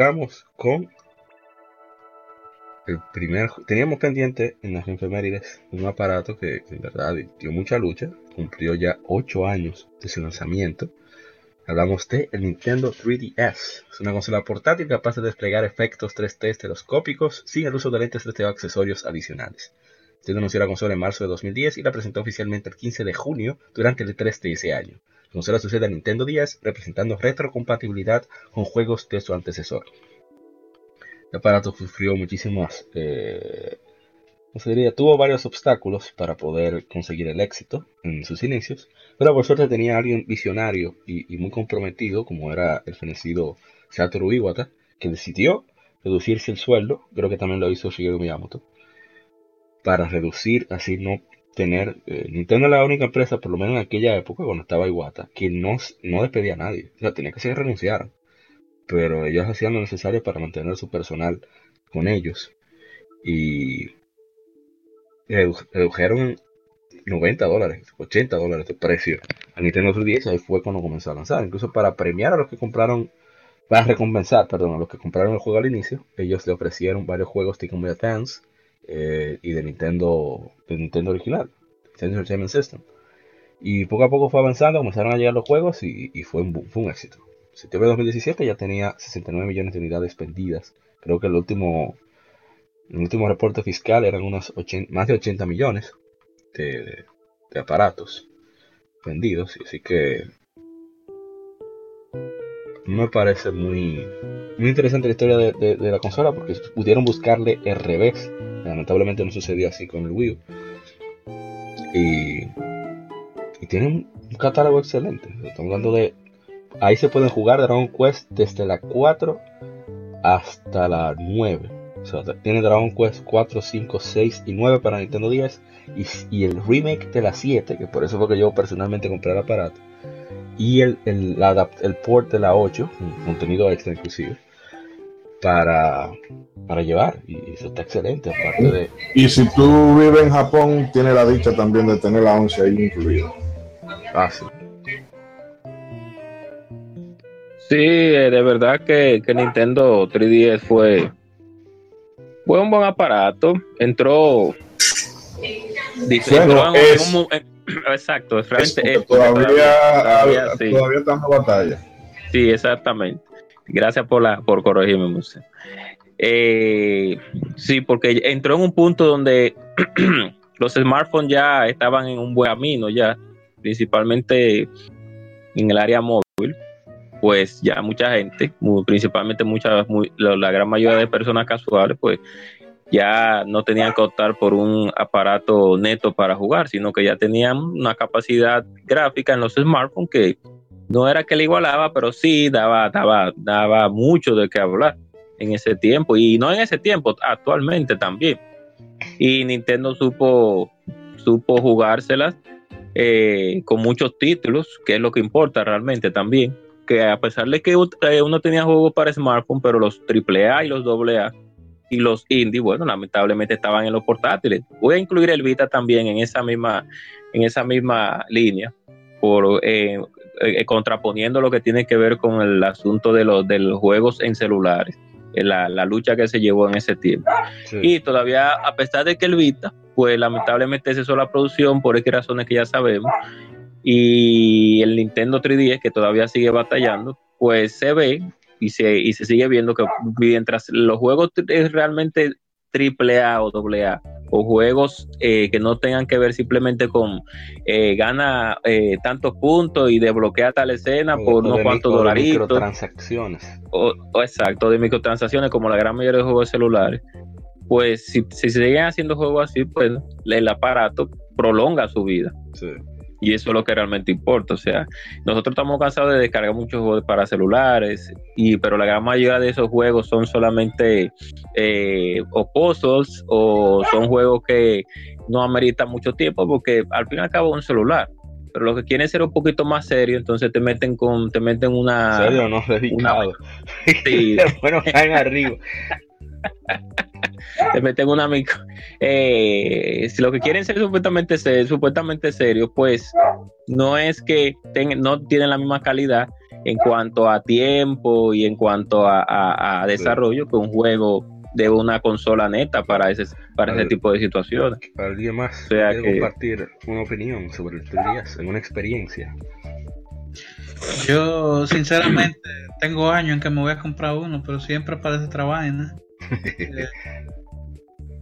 Arrancamos con el primer, teníamos pendiente en las enfermerías un aparato que, en verdad dio mucha lucha, cumplió ya 8 años de su lanzamiento. Hablamos de el Nintendo 3DS. Es una consola portátil capaz de desplegar efectos 3D telescópicos sin el uso de lentes 3D o accesorios adicionales. Se anunció la consola en marzo de 2010 y la presentó oficialmente el 15 de junio durante el 3 de ese año. La consola sucede a Nintendo 10 representando retrocompatibilidad con juegos de su antecesor. El aparato sufrió muchísimas, eh, se diría? Tuvo varios obstáculos para poder conseguir el éxito en sus inicios, pero por suerte tenía alguien visionario y, muy comprometido, como era el fenecido Satoru Iwata, que decidió reducirse el sueldo, creo que también lo hizo Shigeru Miyamoto, para reducir, así no tener... Eh, Nintendo era la única empresa, por lo menos en aquella época, cuando estaba Iwata, que no, no despedía a nadie. O tenía que ser renunciar. Pero ellos hacían lo necesario para mantener su personal con ellos. Y redujeron 90 dólares, 80 dólares de precio a Nintendo 3DS, ahí fue cuando comenzó a lanzar, incluso para premiar a los que compraron, para recompensar, perdón, a los que compraron el juego al inicio, ellos le ofrecieron varios juegos Game Advance eh, y de Nintendo, de Nintendo original, Nintendo Entertainment System. Y poco a poco fue avanzando, comenzaron a llegar los juegos y, fue, un, éxito septiembre de 2017 ya tenía 69 millones de unidades vendidas. Creo que el último, el último reporte fiscal eran unos más de 80 millones de, aparatos vendidos. Así que me parece muy, muy interesante la historia de, la consola porque pudieron buscarle el revés. Lamentablemente no sucedió así con el Wii U. Y, y tienen un catálogo excelente. Estamos hablando de Ahí se pueden jugar Dragon Quest desde la 4 hasta la 9. O sea, tiene Dragon Quest 4, 5, 6 y 9 para Nintendo 10. Y, el remake de la 7, que por eso fue que yo personalmente compré el aparato. Y el, el, el port de la 8, contenido extra inclusive, para, para llevar. Y eso está excelente, aparte de... Y si tú vives en Japón, tiene la dicha también de tener la 11 ahí incluida. Ah, sí. Sí, eh, de verdad que, Nintendo 3DS fue, fue un buen aparato. Entró. Dice, exacto, todavía, todavía, estamos en batalla. Sí, exactamente. Gracias por la por corregirme, Museo. Eh, sí, porque entró en un punto donde los smartphones ya estaban en un buen camino, ya, principalmente en el área móvil pues ya mucha gente, principalmente muchas, la, gran mayoría de personas casuales, pues ya no tenían que optar por un aparato neto para jugar, sino que ya tenían una capacidad gráfica en los smartphones que no era que le igualaba, pero sí daba, daba, daba mucho de qué hablar en ese tiempo, y no en ese tiempo, actualmente también. Y Nintendo supo, supo jugárselas eh, con muchos títulos, que es lo que importa realmente también que a pesar de que eh, uno tenía juegos para smartphone, pero los AAA y los AA y los indie, bueno, lamentablemente estaban en los portátiles. Voy a incluir el Vita también en esa misma, en esa misma línea, por eh, eh, contraponiendo lo que tiene que ver con el asunto de los, de los juegos en celulares, la, la lucha que se llevó en ese tiempo. Y todavía, a pesar de que el Vita, pues lamentablemente cesó la producción por X razones que ya sabemos, y el Nintendo 3DS, que todavía sigue batallando, pues se ve y se, y se sigue viendo que mientras los juegos es realmente AAA o AA o juegos eh, que no tengan que ver simplemente con eh, gana eh, tantos puntos y desbloquea tal escena O- por unos cuantos dolaritos. microtransacciones. O, o exacto, de microtransacciones como la gran mayoría de juegos celulares. Pues si, si se siguen haciendo juegos así, pues el aparato prolonga su vida. Sí. Y eso es lo que realmente importa. O sea, nosotros estamos cansados de descargar muchos juegos para celulares, y, pero la gran mayoría de esos juegos son solamente eh, o puzzles o son juegos que no ameritan mucho tiempo porque al fin y al cabo es un celular. Pero los que quieren ser un poquito más serios, entonces te meten con, te meten una. ¿En serio? No, dedicado. Sí. bueno, caen arriba. te meten una micro. Eh, si lo que quieren ser supuestamente, ser, supuestamente serios, pues no es que ten- no tienen la misma calidad en cuanto a tiempo y en cuanto a, a- a desarrollo que un juego de una consola neta para ese para ese Al- tipo de situaciones. Para alguien más, O sea quiere que- compartir una opinión sobre el 3DS, en una experiencia. Yo, sinceramente, tengo años en que me voy a comprar uno, pero siempre parece otra vaina. Eh,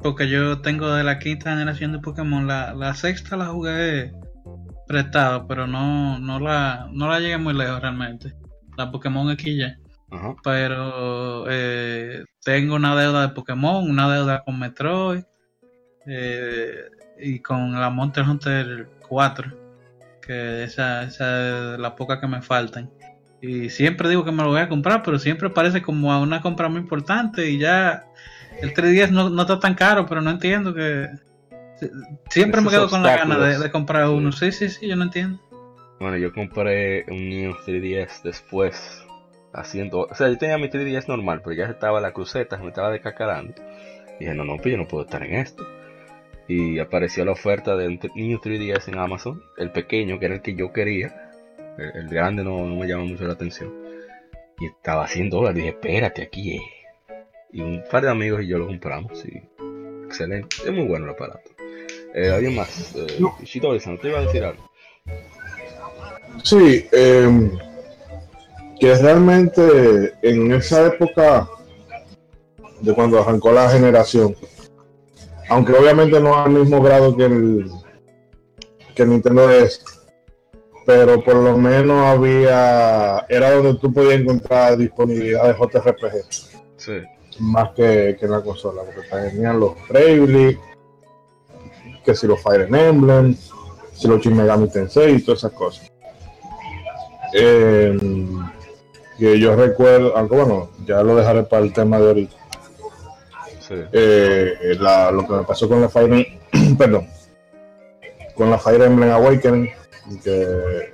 Porque yo tengo de la quinta generación de Pokémon, la, la sexta la jugué prestado, pero no, no la, no la llegué muy lejos realmente. La Pokémon XY. Ajá. Pero eh, tengo una deuda de Pokémon, una deuda con Metroid eh, y con la Monster Hunter 4, que esa, esa es la poca que me faltan. Y siempre digo que me lo voy a comprar, pero siempre parece como a una compra muy importante y ya el 3DS no, no está tan caro, pero no entiendo que... Siempre me quedo con la gana de comprar uno. Sí, sí, sí, yo no entiendo. Bueno, yo compré un Neo 3DS después, haciendo... O sea, yo tenía mi 3DS normal, pero ya estaba la cruceta, me estaba descacarando. Y dije, no, no, pues yo no puedo estar en esto. Y apareció la oferta de un Neo 3DS en Amazon, el pequeño, que era el que yo quería. El, el grande no, no me llama mucho la atención. Y estaba a 100 dólares. Dije, espérate, aquí es. Y un par de amigos y yo lo compramos. Y excelente. Es muy bueno el aparato. Eh, ¿Alguien más? Eh, Shito-san, ¿te iba a decir algo? Sí, eh, que realmente en esa época de cuando arrancó la generación, aunque obviamente no al mismo grado que el que el Nintendo DS, pero por lo menos había era donde tú podías encontrar disponibilidad de JRPG Sí. más que, que en la consola, porque tenían los Bravely, que si los Fire Emblem, si los Shin Megami Tensei y todas esas cosas. Eh, que yo recuerdo, aunque bueno, ya lo dejaré para el tema de ahorita. Sí. Eh, la- lo que me pasó con la Fire Em- perdón, con la Fire Emblem Awakening, que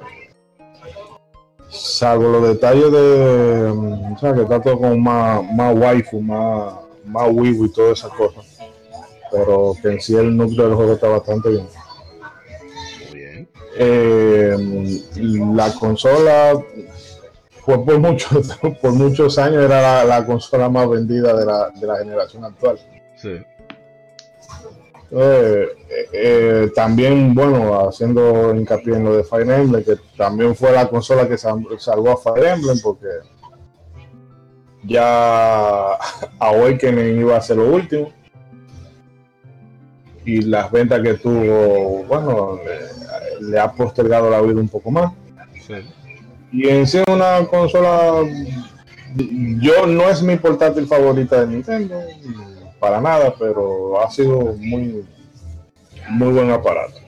salvo los detalles de, o sea, que está todo como más, más waifu, más, más wibu y todas esas cosas, pero que en sí el núcleo del juego está bastante bien. Bien. Eh, la consola fue por muchos por muchos años era la, la consola más vendida de la, de la generación actual. Sí. Eh, eh, eh, también, bueno, haciendo hincapié en lo de Fire Emblem, que también fue la consola que sal- salvó a Fire Emblem, porque ya Awakening iba a ser lo último. Y las ventas que tuvo, bueno, le, le ha postergado la vida un poco más. Sí. Y en sí una consola, yo no es mi portátil favorita de Nintendo, para nada, pero ha sido muy, muy buen aparato.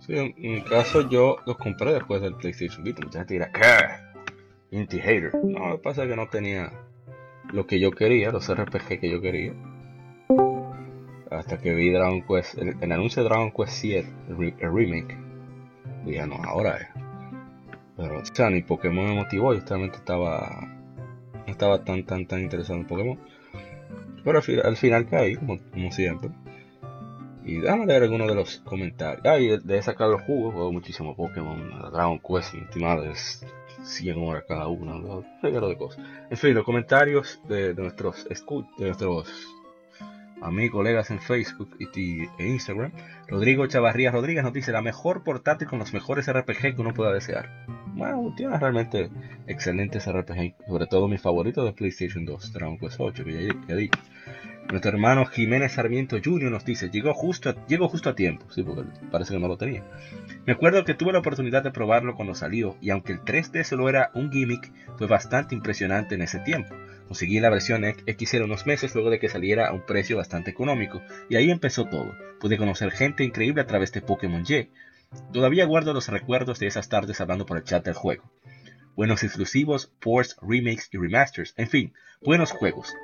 Sí, en mi caso yo los compré después del PlayStation Vita. Mucha gente dirá, ¿qué? Inti hater. No, lo que pasa es que no tenía lo que yo quería, los RPG que yo quería. Hasta que vi Dragon Quest, el, anuncio de Dragon Quest 7, el, re- el remake. Dije, no, ahora es. Pero, o sea, ni Pokémon me motivó, yo realmente estaba. No estaba tan, tan, tan interesado en Pokémon. Pero al, fi- al final caí, como, siempre. Y déjame leer algunos de los comentarios. Ah, y de, sacar los jugos, juego muchísimo Pokémon, Dragon Quest, estimado, es 100 horas cada uno, un regalo de cosas. En fin, los comentarios de, de nuestros de nuestros amigos, colegas en Facebook y- e Instagram. Rodrigo Chavarría Rodríguez nos dice la mejor portátil con los mejores RPG que uno pueda desear. Bueno, tiene realmente excelentes RPG, sobre todo mi favorito de PlayStation 2, Dragon Quest 8, que ya, ya dicho. Nuestro hermano Jiménez Sarmiento Jr. nos dice, llegó justo, a, llegó justo a tiempo, sí, porque parece que no lo tenía. Me acuerdo que tuve la oportunidad de probarlo cuando salió, y aunque el 3D solo era un gimmick, fue bastante impresionante en ese tiempo. Conseguí la versión XL unos meses luego de que saliera a un precio bastante económico, y ahí empezó todo. Pude conocer gente increíble a través de Pokémon Y. Todavía guardo los recuerdos de esas tardes hablando por el chat del juego. Buenos exclusivos, ports, remakes y remasters, en fin, buenos juegos.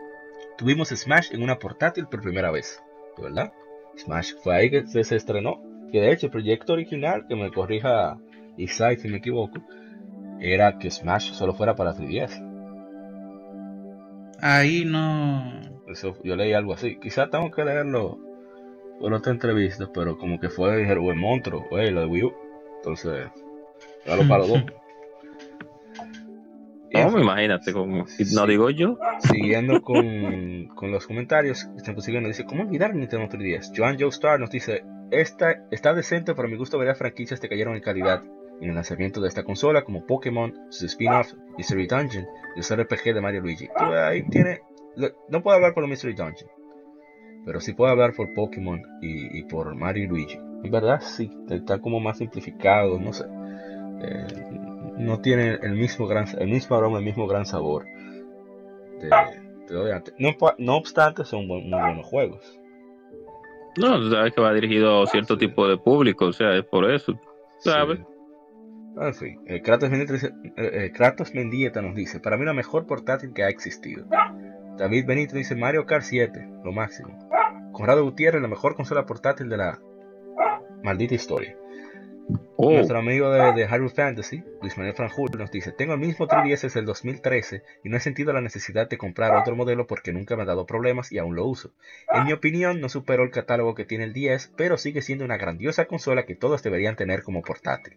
Tuvimos Smash en una portátil por primera vez, ¿verdad? Smash fue ahí que se, estrenó. Que de hecho el proyecto original, que me corrija Isai si me equivoco, era que Smash solo fuera para 3DS. Ahí no. Eso, yo leí algo así. Quizás tengo que leerlo por otra entrevista, pero como que fue, el buen monstruo, güey, lo de Wii U. Entonces, claro para los dos. No, imagínate, como, no digo yo. Siguiendo con, con los comentarios, están consiguiendo, dice, ¿cómo olvidar Nintendo 3DS? Joan Joe Star nos dice, esta, está decente, pero a mi gusto varias franquicias te cayeron en calidad en el lanzamiento de esta consola, como Pokémon, su spin-off, Mystery Dungeon y el RPG de Mario Luigi. ahí tiene, no puedo hablar por el Mystery Dungeon, pero sí puedo hablar por Pokémon y, y por Mario Luigi. En verdad sí, está como más simplificado, no sé. Eh, no tiene el mismo gran, el mismo aroma, el mismo gran sabor de, no, no, obstante, son muy buenos juegos. No, sabes que va dirigido a cierto tipo de público, o sea, es por eso, ¿sabes? En fin, eh, Kratos, eh, Kratos Mendieta nos dice, para mí la mejor portátil que ha existido. David Benito dice Mario Kart 7, lo máximo. Conrado Gutiérrez, la mejor consola portátil de la maldita historia. Oh. Nuestro amigo de, de Fantasy, Luis Manuel Franjul, nos dice: Tengo el mismo 3DS desde el 2013 y no he sentido la necesidad de comprar otro modelo porque nunca me ha dado problemas y aún lo uso. En mi opinión, no superó el catálogo que tiene el 10, pero sigue siendo una grandiosa consola que todos deberían tener como portátil.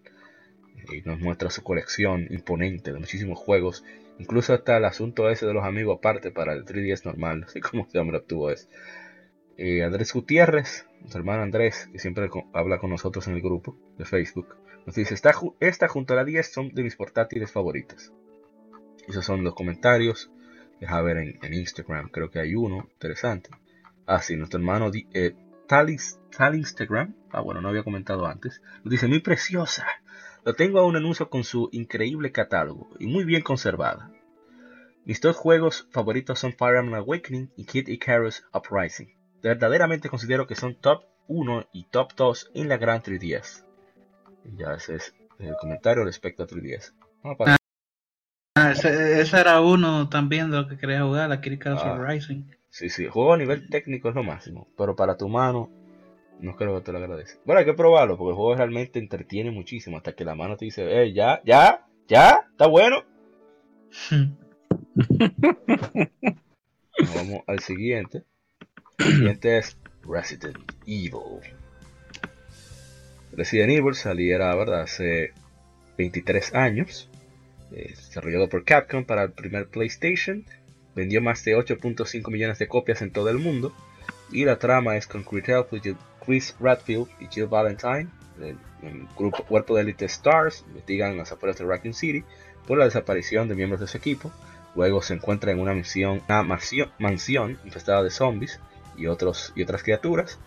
Y nos muestra su colección imponente de muchísimos juegos, incluso hasta el asunto ese de los amigos aparte para el 3DS normal, así como se hombre obtuvo eso. Eh, Andrés Gutiérrez, nuestro hermano Andrés, que siempre habla con nosotros en el grupo de Facebook, nos dice, esta, esta junto a la 10 son de mis portátiles favoritas. Esos son los comentarios. Deja ver en, Instagram, creo que hay uno interesante. Ah, sí, nuestro hermano eh, Talis, Instagram, ah bueno, no había comentado antes, nos dice, muy preciosa. Lo tengo a un anuncio con su increíble catálogo y muy bien conservada. Mis dos juegos favoritos son Fire Emblem Awakening y Kid Icarus Uprising verdaderamente considero que son top 1 y top 2 en la gran 3DS. ya ese es el comentario respecto a 3DS. Ah, ese, era uno también de lo que quería jugar, la Critical ah, Rising. Sí, sí, juego a nivel técnico es lo máximo, pero para tu mano no creo que te lo agradezca. Bueno, hay que probarlo porque el juego realmente entretiene muchísimo hasta que la mano te dice, eh, ya, ya, ya, está bueno. Vamos al siguiente. Siguiente es Resident Evil. Resident Evil saliera ¿verdad? hace 23 años. Eh, desarrollado por Capcom para el primer PlayStation. Vendió más de 8.5 millones de copias en todo el mundo. Y la trama es con Chris Radfield y Jill Valentine, el, grupo cuerpo de Elite Stars, investigan las afueras de Raccoon City por la desaparición de miembros de su equipo. Luego se encuentra en una misión, una mansión infestada de zombies y, otros, y otras criaturas.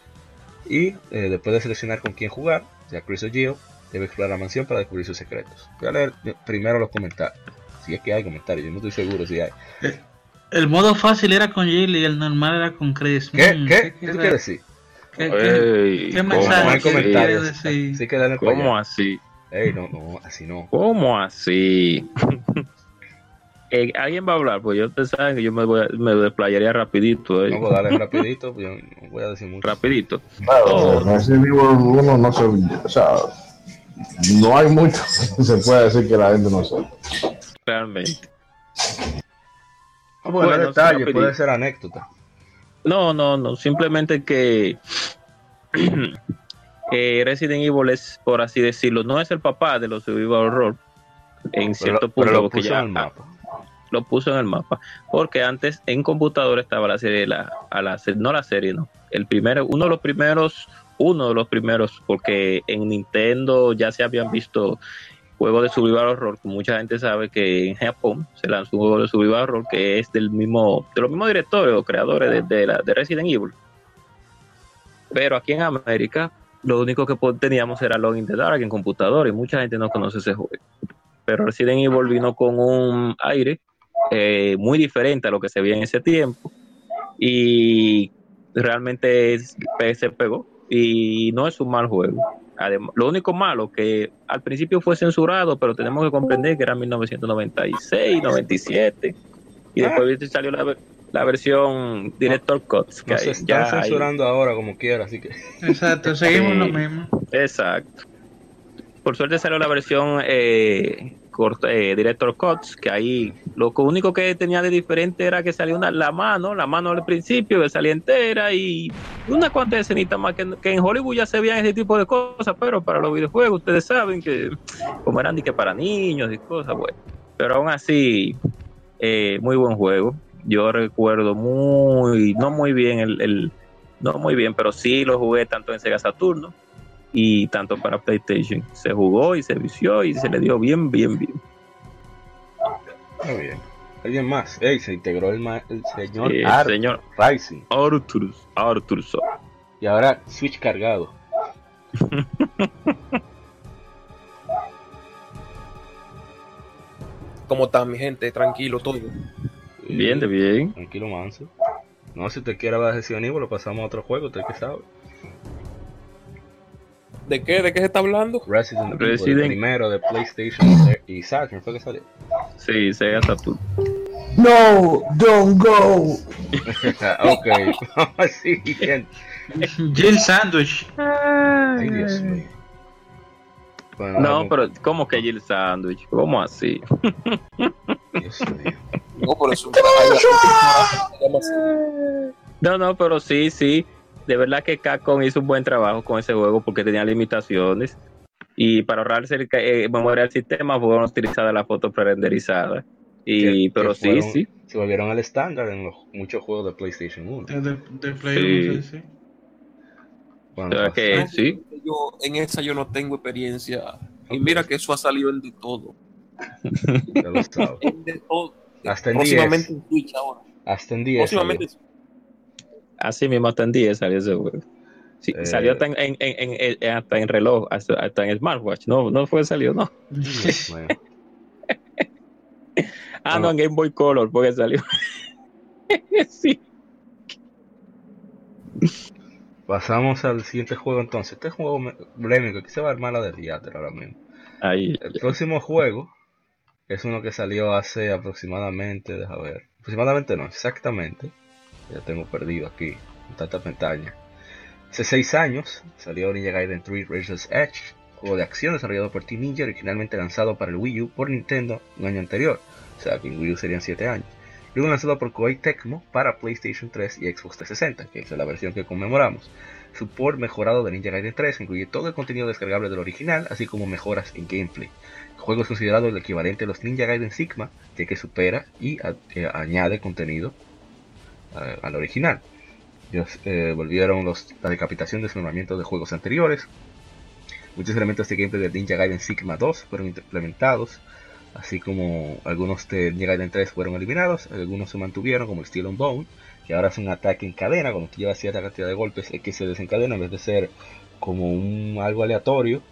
Y eh, después de seleccionar con quién jugar, ya Chris o Jill debe explorar la mansión para descubrir sus secretos. Voy a leer primero los comentarios. Si es que hay comentarios, yo no estoy seguro si hay. El, modo fácil era con Jill y el normal era con Chris. ¿Qué? Mm, ¿Qué? ¿Qué, quieres decir? ¿Qué, qué, ¿qué mensaje quieres decir? Sí, que ¿Cómo así? Ey, no, no, así no. ¿Cómo así? Eh, alguien va a hablar, pues yo te saben que yo me, voy me desplayaría rapidito. Eh. No, pues dale rapidito, pues yo no voy a decir mucho. Rapidito. Claro, oh. uno no se, o sea, no hay mucho se puede decir que la gente no sabe. Realmente. Ah, bueno, bueno detalle, puede ser anécdota. No, no, no, simplemente que eh, Resident Evil es, por así decirlo, no es el papá de los survival horror en cierto punto. Pero lo puso ya, en el mapa lo puso en el mapa. Porque antes en computador estaba la serie, la, a no la serie, no. El primero, uno de los primeros, uno de los primeros, porque en Nintendo ya se habían visto juego de survival horror, mucha gente sabe que en Japón se lanzó un juego de survival horror que es del mismo, de los mismos directores o creadores de, la, de Resident Evil. Pero aquí en América, lo único que teníamos era Login in the Dark en computador y mucha gente no conoce ese juego. Pero Resident Evil vino con un aire eh, muy diferente a lo que se veía en ese tiempo y realmente se pegó y no es un mal juego. Además, lo único malo que al principio fue censurado, pero tenemos que comprender que era 1996, 97 y después salió la, la versión Director Cuts. Que No se hay- están ya hay- censurando ahora como quiera, así que Exacto, seguimos Sí. lo mismo. Exacto. Por suerte salió la versión eh, eh, Director Cuts, que ahí lo único que tenía de diferente era que salía una, la mano, la mano al principio, que salía entera y una cuantas escenitas más que, en Hollywood ya se veían ese tipo de cosas, pero para los videojuegos ustedes saben que como eran que para niños y cosas, bueno. Pero aún así, eh, muy buen juego. Yo recuerdo muy, no muy bien el, el- no muy bien, pero sí lo jugué tanto en Sega Saturno y tanto para PlayStation. Se jugó y se vició y se le dio bien, bien, bien. muy bien. Alguien más. Ey, se integró el, ma- el señor Sí, señor Rising. Arturus, Arturus. Y ahora Switch cargado. ¿Cómo está mi gente? Tranquilo todo. Bien, de bien. Tranquilo, manso. No, si usted quiere ver Resident Evil, lo pasamos a otro juego, usted que sabe. ¿De qué? ¿De qué se está hablando? Resident, Evil, el primero de PlayStation y Saturn, fue que salió. Sí, Sega Saturno. No, don't go. ok, vamos al siguiente. Jill Sandwich. Ay, Dios mío. Bueno, No, algo- pero ¿cómo que Jill Sandwich? ¿Cómo así? Dios mío. No, por eso. Se llama así. No, no, pero sí, sí. De verdad que Capcom hizo un buen trabajo con ese juego porque tenía limitaciones. Y para ahorrarse el eh, memoria del sistema fueron utilizadas las fotos pre-renderizadas. Y, Que- pero que sí, fueron- sí. Se volvieron al estándar en los muchos juegos de PlayStation 1. De, de- de Play Sí. uno, sí, sí. Cuando O sea pasó- que sí. Yo, en esa yo no tengo experiencia. Y mira que eso ha salido en de todo. ya lo sabes. En de todo. Hasta en Próximamente 10. en Twitch ahora. Hasta en 10. Próximamente. Así mismo hasta en 10 salió ese juego. Sí, Eh. Salió hasta en, en- hasta en reloj, hasta, hasta en smartwatch. No, no fue salió, no. Ah, Bueno. no, en Game Boy Color, porque salió. sí. Pasamos al siguiente juego entonces. Este juego polémico, aquí se va a armar la de Theater ahora mismo. Ahí. El próximo juego es uno que salió hace aproximadamente, deja ver, aproximadamente no, exactamente, ya tengo perdido aquí, en tanta pestaña. Hace 6 años salió Ninja Gaiden 3 Razor's Edge, juego de acción desarrollado por Team Ninja, originalmente lanzado para el Wii U por Nintendo un año anterior, o sea que en Wii U serían 7 años. Luego lanzado por Koei Tecmo para PlayStation 3 y Xbox 360, que es la versión que conmemoramos. Su port mejorado de Ninja Gaiden 3 incluye todo el contenido descargable del original, así como mejoras en gameplay. El juego es considerado el equivalente a los Ninja Gaiden Sigma, ya que supera y a- que añade contenido eh, al original. Ellos, eh, volvieron los, la decapitación de desmembramiento de juegos anteriores. Muchos elementos de gameplay de Ninja Gaiden Sigma 2 fueron implementados, así como algunos de Ninja Gaiden 3 fueron eliminados, algunos se mantuvieron, como el Steel and Bone, que ahora es un ataque en cadena, cuando tú llevas cierta cantidad de golpes es que se desencadena en vez de ser como un algo aleatorio,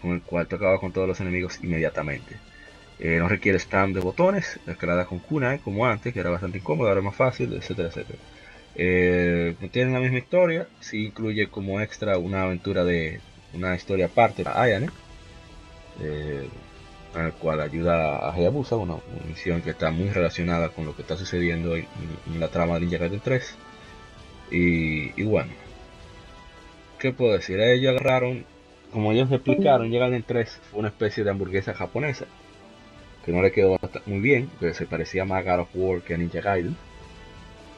con el cual tú acabas con todos los enemigos inmediatamente. Eh, no requiere spam de botones, escalada con kunai como antes, que era bastante incómodo, ahora es más fácil, etcétera, etcétera. Eh, no tiene la misma historia, sí incluye como extra una aventura de una historia aparte Ayane, eh, en el cual ayuda a Hayabusa, una, una misión que está muy relacionada con lo que está sucediendo en, en la trama de Ninja Gaiden 3. Y, y bueno, ¿qué puedo decir? Ellos agarraron, como ellos explicaron, Ninja Gaiden 3 fue una especie de hamburguesa japonesa que no le quedó muy bien, que se parecía más a God of War que a Ninja Gaiden.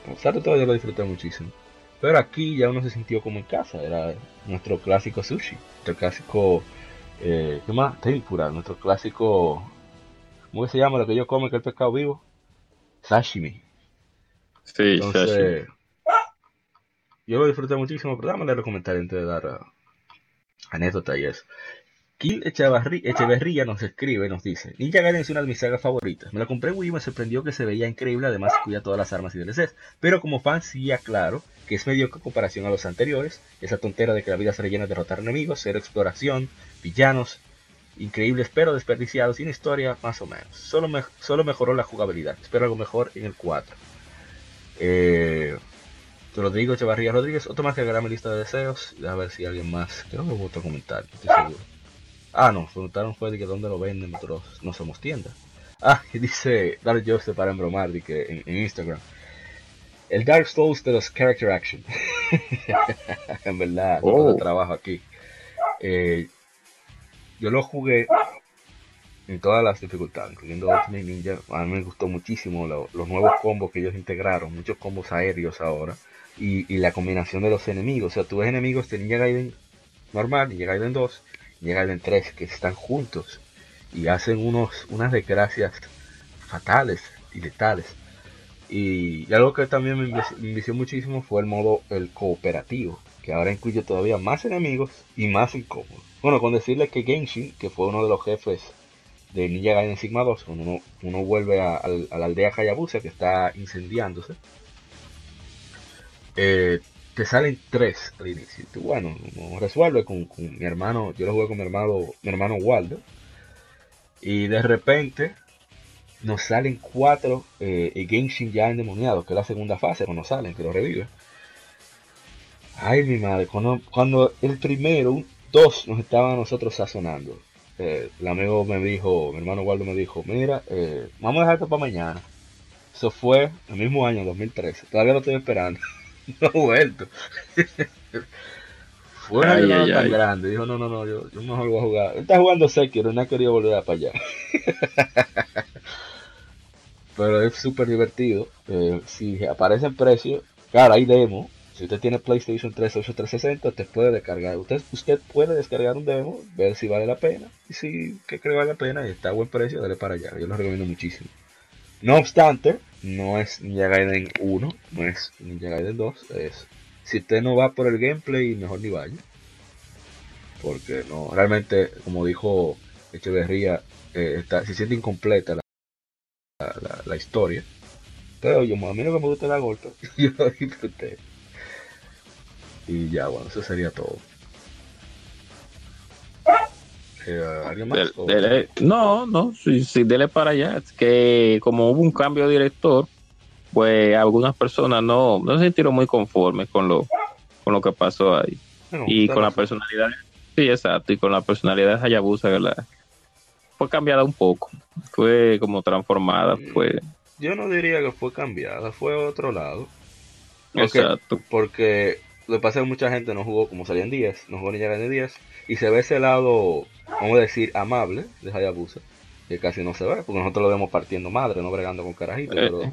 A pesar de todo, yo lo disfruté muchísimo. Pero aquí ya uno se sintió como en casa, era nuestro clásico sushi, nuestro clásico, eh, ¿qué más? Tempura, nuestro clásico, ¿cómo se llama lo que yo como que el pescado vivo? Sashimi. Sí, Entonces, yo lo disfruté muchísimo, pero leer los comentarios antes de dar ah, anécdota y eso. Kill Echeverría nos escribe, nos dice, Ninja Gaiden es una de mis sagas favoritas. Me la compré Wii y me sorprendió que se veía increíble, además cuida todas las armas y DLCs. Pero como fan sí aclaro que es mediocre en comparación a los anteriores. Esa tontera de que la vida se rellena de derrotar enemigos, cero exploración, villanos, increíbles pero desperdiciados y una historia más o menos. Solo, solo mejoró la jugabilidad. Espero algo mejor en el 4. Eh, Rodrigo Echevarría Rodríguez, otro más que agregar a mi lista de deseos. A ver si alguien más. Creo que hubo otro comentario, estoy seguro. Ah, no, preguntaron fue de que dónde lo venden, nosotros no somos tienda. Ah, y dice Dark Joseph para embromar de que en, en Instagram. El Dark Souls de los Character Action. en verdad, Oh. todo trabajo aquí. Eh, yo lo jugué en todas las dificultades, incluyendo Ultimate Ninja. A mí me gustó muchísimo lo- los nuevos combos que ellos integraron, muchos combos aéreos ahora. Y, y la combinación de los enemigos. O sea, tú ves enemigos de Ninja Gaiden normal, Ninja Gaiden 2, Ninja Gaiden 3, que están juntos y hacen unos, unas desgracias fatales y letales. Y, algo que también me envició- muchísimo fue el modo el cooperativo, que ahora incluye todavía más enemigos y más incómodos. Bueno, con decirles que Genshin, que fue uno de los jefes de Ninja Gaiden Sigma 2, cuando uno, uno vuelve a, a la aldea Hayabusa que está incendiándose, eh, te salen tres al inicio. Bueno, uno resuelve con, mi hermano, yo lo jugué con mi hermano, mi hermano Waldo, y de repente nos salen cuatro eh, Genshin ya endemoniados, que es la segunda fase, cuando salen, que lo revive. Ay, mi madre, cuando, cuando el primero, dos nos estaban nosotros sazonando. eh, el amigo me dijo, mi hermano Waldo me dijo, mira, eh, vamos a dejar esto para mañana. Eso fue el mismo año, 2013. Todavía lo estoy esperando. no he vuelto. fue una Ay, tan ay. grande. Dijo, no, no, no, yo, yo mejor voy a jugar. Está jugando Sekiro, no ha querido volver a para allá. Pero es súper divertido. Eh, si aparece el precio, claro, hay demo. Si usted tiene PlayStation 3 o 360, usted puede descargar. Usted, usted puede descargar un demo, ver si vale la pena. Y si que cree que vale la pena y está a buen precio, dale para allá. Yo lo recomiendo muchísimo. No obstante, no es Ninja Gaiden 1, no es Ninja Gaiden 2. Es, si usted no va por el gameplay, mejor ni vaya. Porque no, realmente, como dijo Echeverría, eh, está, se siente incompleta la, la- historia. Pero yo, a mí que me gusta la golpe. Yo lo disfruté. Y ya, bueno, eso sería todo. Eh, ¿Alguien más? Del- ¿O- dele- no, no, sí, sí, dele para allá. Es que como hubo un cambio de director, pues algunas personas no, no se sintieron muy conformes con lo, con lo que pasó ahí. Y con la razón. personalidad, sí, exacto, y con la personalidad de Hayabusa, la, fue cambiada un poco, fue como transformada, fue, Yo no diría que fue cambiada, fue otro lado. Exacto. Porque lo que pasa es que mucha gente no jugó como salían 10, no jugó ni Gaiden 10. Y se ve ese lado, vamos a decir, amable de Hayabusa. Que casi no se ve, porque nosotros lo vemos partiendo madre, no bregando con carajitos. Pero eh,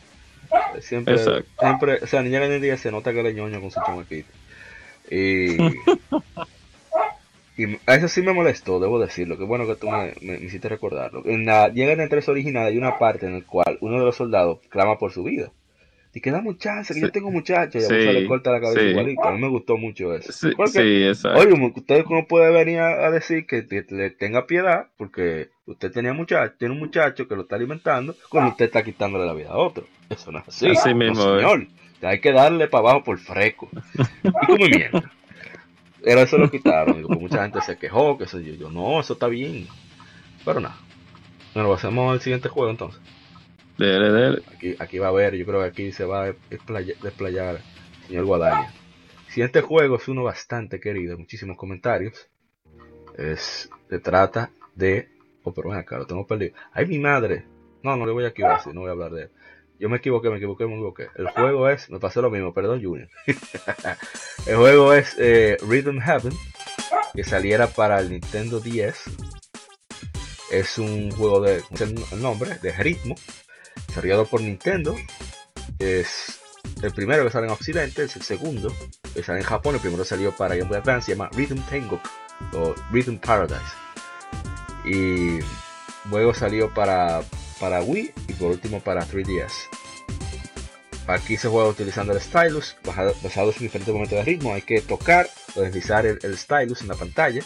siempre, exacto. siempre, o sea, Ninja Gaiden 10 se nota que le ñoño con su chamaquito. Y, y a eso sí me molestó, debo decirlo. Qué bueno que tú me, me- me hiciste recordarlo. En la Llega en el 3 original hay una parte en la cual uno de los soldados clama por su vida. Y que da muchacha, que yo tengo muchacha. Y a Sí, Abusa le corta la cabeza sí. igualito. A mí me gustó mucho eso. Sí, Porque, exacto. Oye, como usted no puede venir a, a decir que te- le tenga piedad porque usted tenía muchacho, tiene un muchacho que lo está alimentando cuando usted está quitándole la vida a otro. Eso no es así. Así No, mismo señor. Hay que darle para abajo por fresco. Y come mierda. Pero eso lo quitaron. digo, porque mucha gente se quejó, que eso yo, yo, no, eso está bien. Pero nada. Bueno, pasemos al siguiente juego entonces. Dele, dele. Aquí, aquí va a haber, yo creo que aquí se va a desplaya- desplayar señor Guadaña. Siguiente juego es uno bastante querido, muchísimos comentarios. Es, se trata de. Oh, pero ven acá, lo tengo perdido. ¡Ay, mi madre! No, no le voy a equivocar, no voy a hablar de él. Yo me equivoqué, me equivoqué, me equivoqué. El juego es. Me pasó lo mismo, perdón, Junior. el juego es eh, Rhythm Heaven, que saliera para el Nintendo 10. Es un juego de. ¿cómo es el el nombre? De ritmo desarrollado por Nintendo. Es el primero que sale en Occidente, es el segundo que sale en Japón. El primero salió para Game Boy Advance, se llama Rhythm Tengoku o Rhythm Paradise. Y luego salió para, para Wii y por último para 3DS. Aquí se juega utilizando el stylus, basado, basado en diferentes momentos de ritmo. Hay que tocar o deslizar el, el stylus en la pantalla.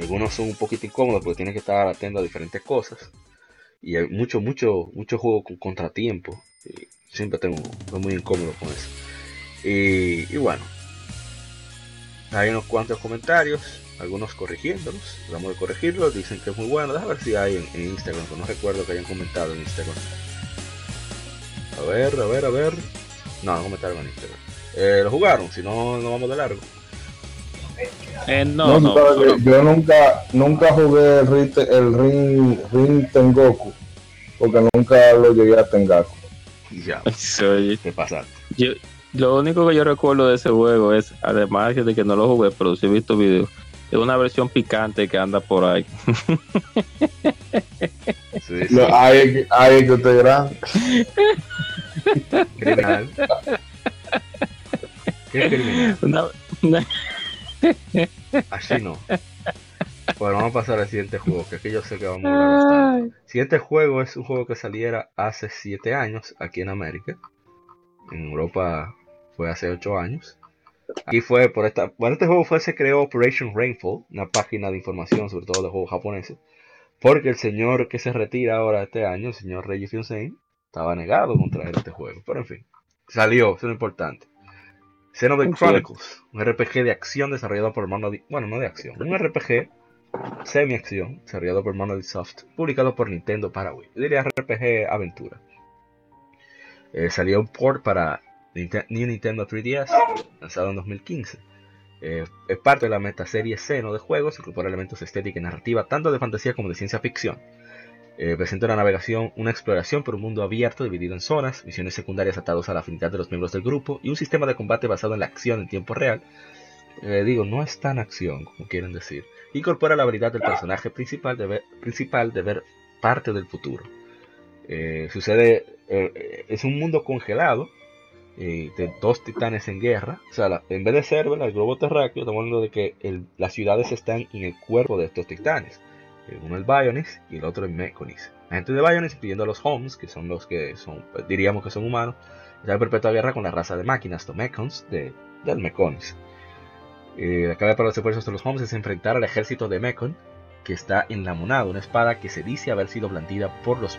Algunos son un poquito incómodos porque tienes que estar atento a diferentes cosas. Y hay mucho, mucho, mucho juego con contratiempo. Y siempre tengo, estoy muy incómodo con eso. Y, bueno, hay unos cuantos comentarios, algunos corrigiéndolos. Vamos a corregirlos, dicen que es muy bueno. Déjame ver si hay en, Instagram, no recuerdo que hayan comentado en Instagram. A ver, a ver, a ver. No, no comentaron en Instagram. Eh, lo jugaron, si no, no vamos de largo. Eh, no, no. que yo nunca, nunca jugué el, ring, el ring, ring Tengoku, porque nunca lo llegué a Tengaku. Ya, Soy- ¿qué pasa? yo- lo único que yo recuerdo de ese juego es, además de que no lo jugué, pero sí he visto videos, es una versión picante que anda por ahí. Sí, Ahí, ahí que usted grande. criminal. ¿Qué criminal? Una- una- Así no. Bueno, vamos a pasar al siguiente juego, que aquí yo sé que vamos a hablar bastante. Siguiente juego es un juego que saliera hace 7 años aquí en América. En Europa fue hace 8 años. Aquí fue por esta. Bueno, este juego fue se creó Operation Rainfall, una página de información sobre todo de juegos japoneses. Porque el señor que se retira ahora este año, el señor Reggie Fils-Aime, estaba negado con traer este juego. Pero en fin, salió, eso es lo importante. Xenoblade. Chronicles, un RPG de acción desarrollado por Monolith. Bueno, no de acción, un RPG semi-acción desarrollado por Monolith Soft, publicado por Nintendo para Wii. Yo diría RPG aventura. Eh, salió un port para New Nintendo 3DS, lanzado en 2015. Eh, es parte de la metaserie Xeno de juegos, incorpora elementos estética y narrativa tanto de fantasía como de ciencia ficción. Eh, presenta una navegación, una exploración por un mundo abierto dividido en zonas, misiones secundarias atados a la afinidad de los miembros del grupo y un sistema de combate basado en la acción en tiempo real. Eh, digo, no es tan acción como quieren decir. Incorpora la habilidad del personaje principal de ver, principal de ver parte del futuro. Eh, sucede, eh, es un mundo congelado de dos titanes en guerra. O sea, en vez de ser ¿verdad? el globo terráqueo, estamos hablando de que las ciudades están en el cuerpo de estos titanes. Eh, Uno es Bionis y el otro es Meconis. La gente de Bionis, incluyendo a los Homes, que son los que son, pues, diríamos que son humanos, está en perpetua guerra con la raza de máquinas, los Mechons, de, del Meconis. Eh, la clave para los esfuerzos de los Homes es enfrentar al ejército de Mekon, que está en la monada, una espada que se dice haber sido blandida por los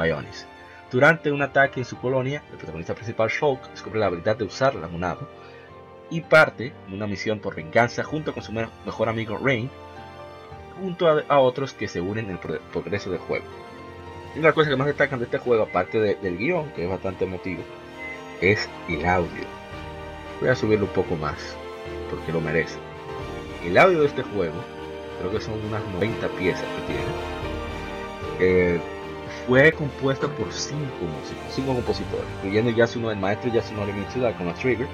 Bionis. Durante un ataque en su colonia, el protagonista principal Shulk descubre la habilidad de usar la monada y parte en una misión por venganza junto con su me- mejor amigo Rain, junto a, otros que se unen en el pro- progreso del juego. Una cosa que más destacan de este juego, aparte de- del guion, que es bastante emotivo, es el audio. Voy a subirlo un poco más, porque lo merece. El audio de este juego, creo que son unas 90 piezas que tiene, eh, fue compuesta por cinco músicos, cinco compositores, incluyendo Yasuno, el maestro Yasunori Mitsuda con la Trigger,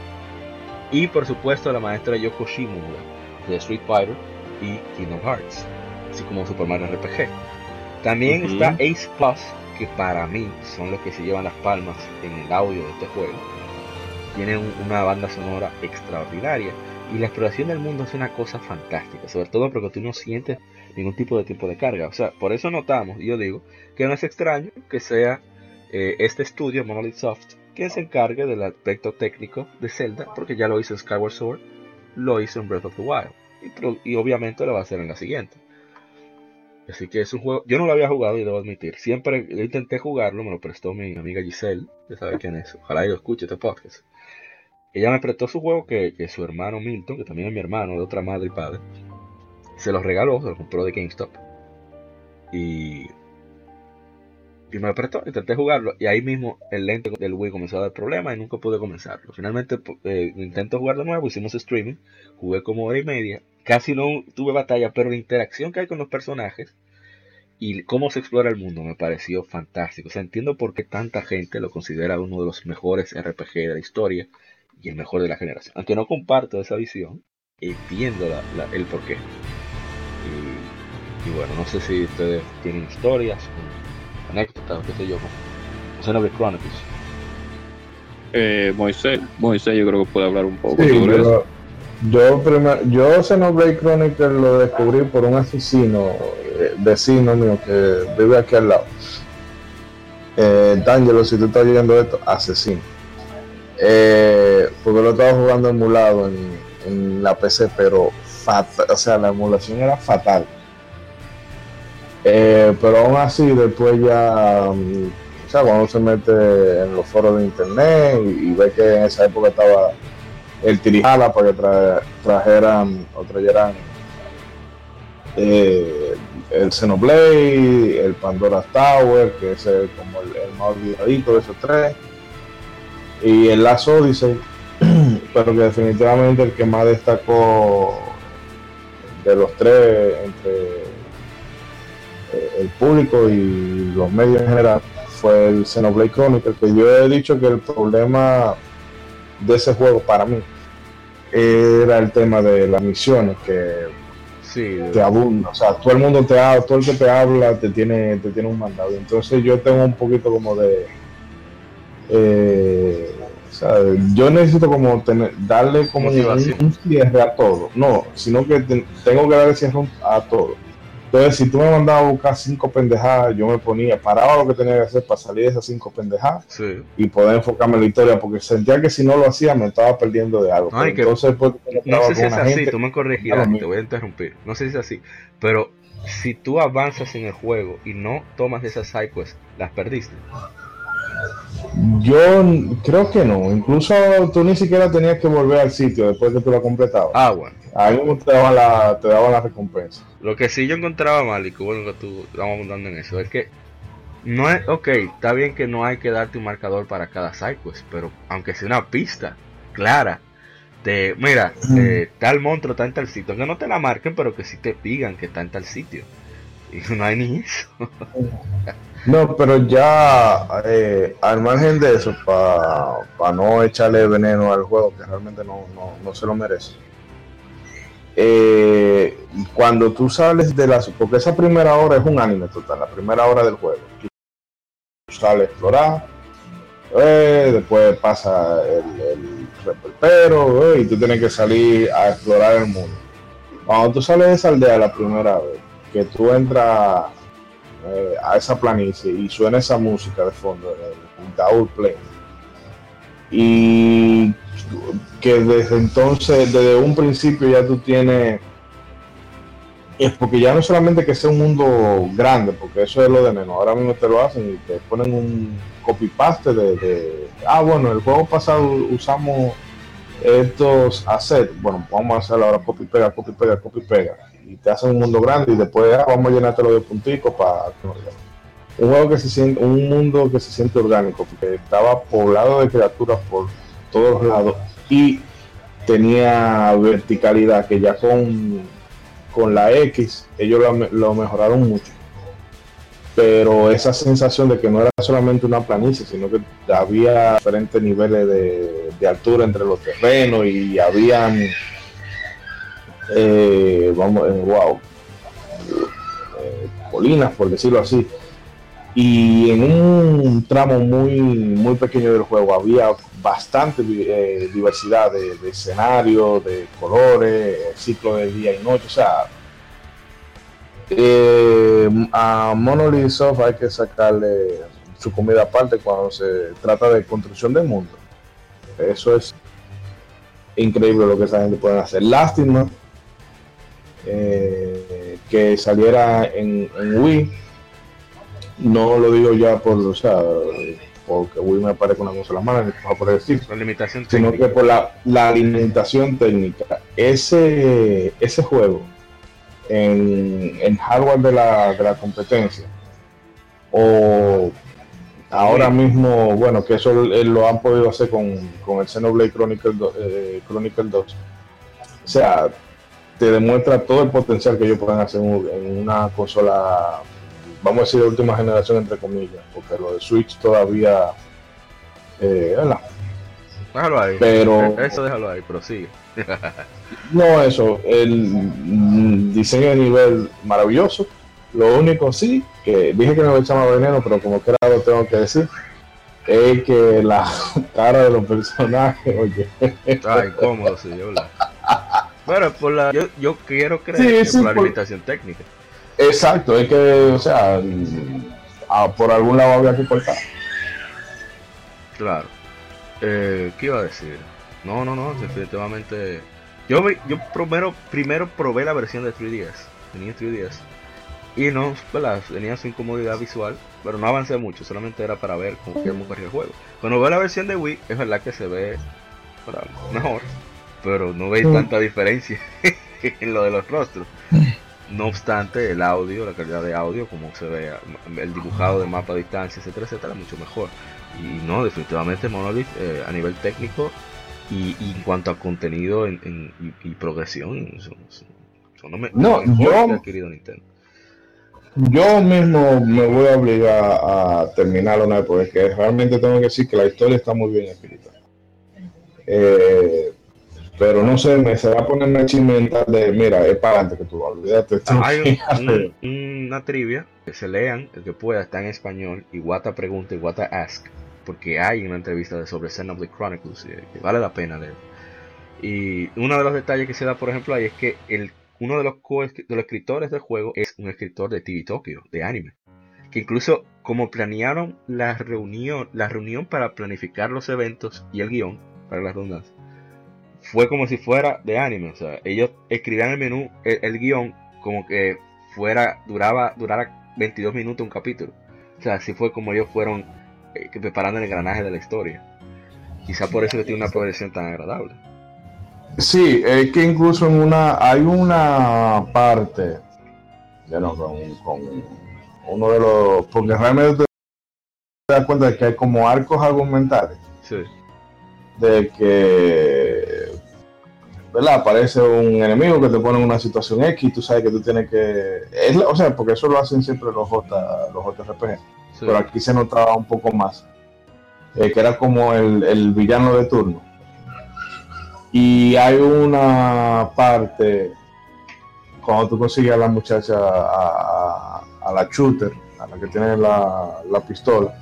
y por supuesto la maestra Yoko Shimomura de Street Fighter y Kingdom Hearts, así como Super Mario RPG. También Ujú. está Ace Plus, que para mí son los que se llevan las palmas en el audio de este juego. Tienen un- una banda sonora extraordinaria y la exploración del mundo es una cosa fantástica, sobre todo porque tú no sientes ningún tipo de tiempo de carga. O sea, por eso notamos, y yo digo, que no es extraño que sea eh, este estudio, Monolith Soft, quien se encargue del aspecto técnico de Zelda, porque ya lo hizo en Skyward Sword, lo hizo en Breath of the Wild, y, obviamente lo va a hacer en la siguiente. Así que es un juego, yo no lo había jugado y debo admitir, siempre intenté jugarlo, me lo prestó mi amiga Giselle, ya sabe quién es, ojalá y lo escuche este podcast. Ella me prestó su juego que, que su hermano Milton, que también es mi hermano, de otra madre y padre, se lo regaló, se lo compró de GameStop. Y, y me lo prestó, intenté jugarlo. Y ahí mismo el lente del Wii comenzó a dar problemas y nunca pude comenzarlo. Finalmente eh, intento jugar de nuevo, hicimos streaming, jugué como hora y media. Casi no tuve batalla, pero la interacción que hay con los personajes y cómo se explora el mundo me pareció fantástico. O sea, entiendo por qué tanta gente lo considera uno de los mejores RPG de la historia y el mejor de la generación. Aunque no comparto esa visión, entiendo el porqué. Y, y bueno, no sé si ustedes tienen historias, qué sé yo, con Xenoblade Chronicles. Eh, Moisés, Moisés yo creo que puede hablar un poco Sí, sobre eso. yo, yo, primer- yo Xenoblade Chronicles lo descubrí por un asesino, eh, vecino mío que vive aquí al lado. Eh, D'Angelo, si tú estás oyendo esto, asesino. Eh, porque lo estaba jugando emulado en, en la PC, pero fatal, o sea, la emulación era fatal. Eh, pero aún así, después ya, mm, o sea, cuando se mete en los foros de internet y, ve que en esa época estaba el Tirijala para que tra- trajeran o trajeran eh, el Xenoblade, el Pandora Tower, que es como el, más olvidadito de esos tres, y el Last Odyssey, pero que definitivamente el que más destacó de los tres entre el público y los medios en general fue el Xenoblade Chronicle, que yo he dicho que el problema de ese juego para mí era el tema de las misiones que Sí, te abunda, o sea, todo el mundo te habla, todo el que te habla te tiene, te tiene un mandado. Entonces yo tengo un poquito como de eh, o sea, yo necesito como tener, darle como un, un cierre a todo. No, sino que te- tengo que darle cierre a todo. Entonces, si tú me mandabas a buscar cinco pendejadas, yo me ponía, paraba lo que tenía que hacer para salir de esas cinco pendejadas sí. y poder enfocarme en la historia, porque sentía que si no lo hacía me estaba perdiendo de algo. No, que- entonces, pues, No sé si es así, gente- tú me corregirás, te voy a interrumpir. No sé si es así, pero si tú avanzas en el juego y no tomas esas side quests, las perdiste. Yo creo que no. Incluso tú ni siquiera tenías que volver al sitio después que tú lo completabas. Ah, bueno. Ahí mismo te daban la, te daban la recompensa. Lo que sí yo encontraba mal, y que bueno que tú estamos abundando en eso, es que no es, ok, está bien que no hay que darte un marcador para cada side quest, pero aunque sea una pista clara, de, mira, eh, tal monstruo está en tal sitio, aunque no te la marquen, pero que sí te digan que está en tal sitio. No pero ya eh, al margen de eso, para no echarle veneno al juego, que realmente no, no, no se lo merece. eh, cuando tú sales de las. Porque esa primera hora es un anime total, la primera hora del juego. Tú sales a explorar, eh, después pasa el, el reperpero, eh, y tú tienes que salir a explorar el mundo. Cuando tú sales de esa aldea la primera vez, que tú entras eh, a esa planicie y suena esa música de fondo, el, Daul Play. Y que desde entonces, desde un principio ya tú tienes, es porque ya no solamente que sea un mundo grande, porque eso es lo de menos, ahora mismo te lo hacen y te ponen un copy paste de, de ah bueno, el juego pasado usamos estos assets, bueno, vamos a hacerlo ahora copy pega, copy pega, copy pega, y te hacen un mundo grande y después ah, vamos a llenártelo de punticos para un juego que se siente, un mundo que se siente orgánico, porque estaba poblado de criaturas por todos lados y tenía verticalidad que ya con, con la X ellos lo, lo mejoraron mucho. Pero esa sensación de que no era solamente una planicie, sino que había diferentes niveles de, de altura entre los terrenos y habían, eh, vamos, eh, wow, eh, colinas, por decirlo así. Y en un tramo muy, muy pequeño del juego había bastante diversidad de, de escenarios, de colores, ciclo de día y noche. O sea, eh, a Monolith Soft hay que sacarle su comida aparte cuando se trata de construcción del mundo. Eso es increíble lo que esa gente puede hacer. Lástima eh, que saliera en, en Wii. No lo digo ya por, o sea, porque Wii me parece una consola mala, ni por decir, La limitación sino técnica. que por la, la alimentación técnica. Ese, ese juego en, en hardware de la, de la competencia o ahora mismo, bueno, que eso lo han podido hacer con, con el Xenoblade Chronicle, eh, Chronicle 2. O sea, te demuestra todo el potencial que ellos pueden hacer en, una consola, vamos a decir, de última generación, entre comillas, porque lo de Switch todavía, eh, ¿verdad? Déjalo ahí. Pero- Eso déjalo ahí, prosigue. No, eso, el mm, diseño de nivel maravilloso. Lo único sí, que dije que no me echaba veneno, pero como que era lo tengo que decir, es que la cara de los personajes, oye, Está incómodo, sí, yo la- Bueno, por la, yo, yo quiero creer Sí, que sí, por la por- limitación técnica. exacto, es que, o sea, mm, ah, por algún lado había que cortar. Claro. Eh, ¿Qué iba a decir? No, no, no, definitivamente Yo, me- yo primero, primero probé la versión de 3DS. Tenía 3DS. Y no, ¿verdad? Tenía su incomodidad visual. Pero no avancé mucho. Solamente era para ver cómo que corría el juego. Cuando veo la versión de Wii, es verdad que se ve ¿verdad? mejor. Pero no veis Sí. tanta diferencia en lo de los rostros. No obstante, el audio, la calidad de audio, como se ve, el dibujado de mapa a distancia, etcétera, etcétera, mucho mejor. Y no, definitivamente Monolith eh, a nivel técnico y, y en cuanto a contenido en, en- y, y progresión, son, son- lo me- No, lo mejor yo- que ha adquirido Nintendo. Yo mismo me voy a obligar a terminar una vez, porque realmente tengo que decir que la historia está muy bien escrita. Eh, pero no sé, me se va a poner una mental de, mira, es para adelante que tú olvídate. Hay un- hacer". un- una trivia que se lean, el que pueda, está en español, y Wata pregunta y Wata ask, porque hay una entrevista de sobre Xenoblade Chronicles eh, que vale la pena leer. Y uno de los detalles que se da, por ejemplo, ahí es que el, uno de los, co- de los escritores del juego es un escritor de TV Tokyo, de anime. Que incluso como planearon la reunión, la reunión para planificar los eventos y el guion, para las redundancia, fue como si fuera de anime. O sea, ellos escribían el menú, el, el guion, como que fuera, duraba, durara 22 minutos un capítulo. O sea, así fue como ellos fueron eh, preparando el engranaje de la historia. Quizá por eso que tiene una progresión tan agradable. Sí, es que incluso en una hay una parte, ya no, con, con uno de los, porque realmente te das cuenta de que hay como arcos argumentales, Sí, de que, ¿verdad? Aparece un enemigo que te pone en una situación X, tú sabes que tú tienes que, es o sea, porque eso lo hacen siempre los J, los JRPG, sí. pero aquí se notaba un poco más, eh, que era como el, el villano de turno. Y hay una parte cuando tú consigues a la muchacha, a, a- a la shooter, a la que tiene la, la pistola,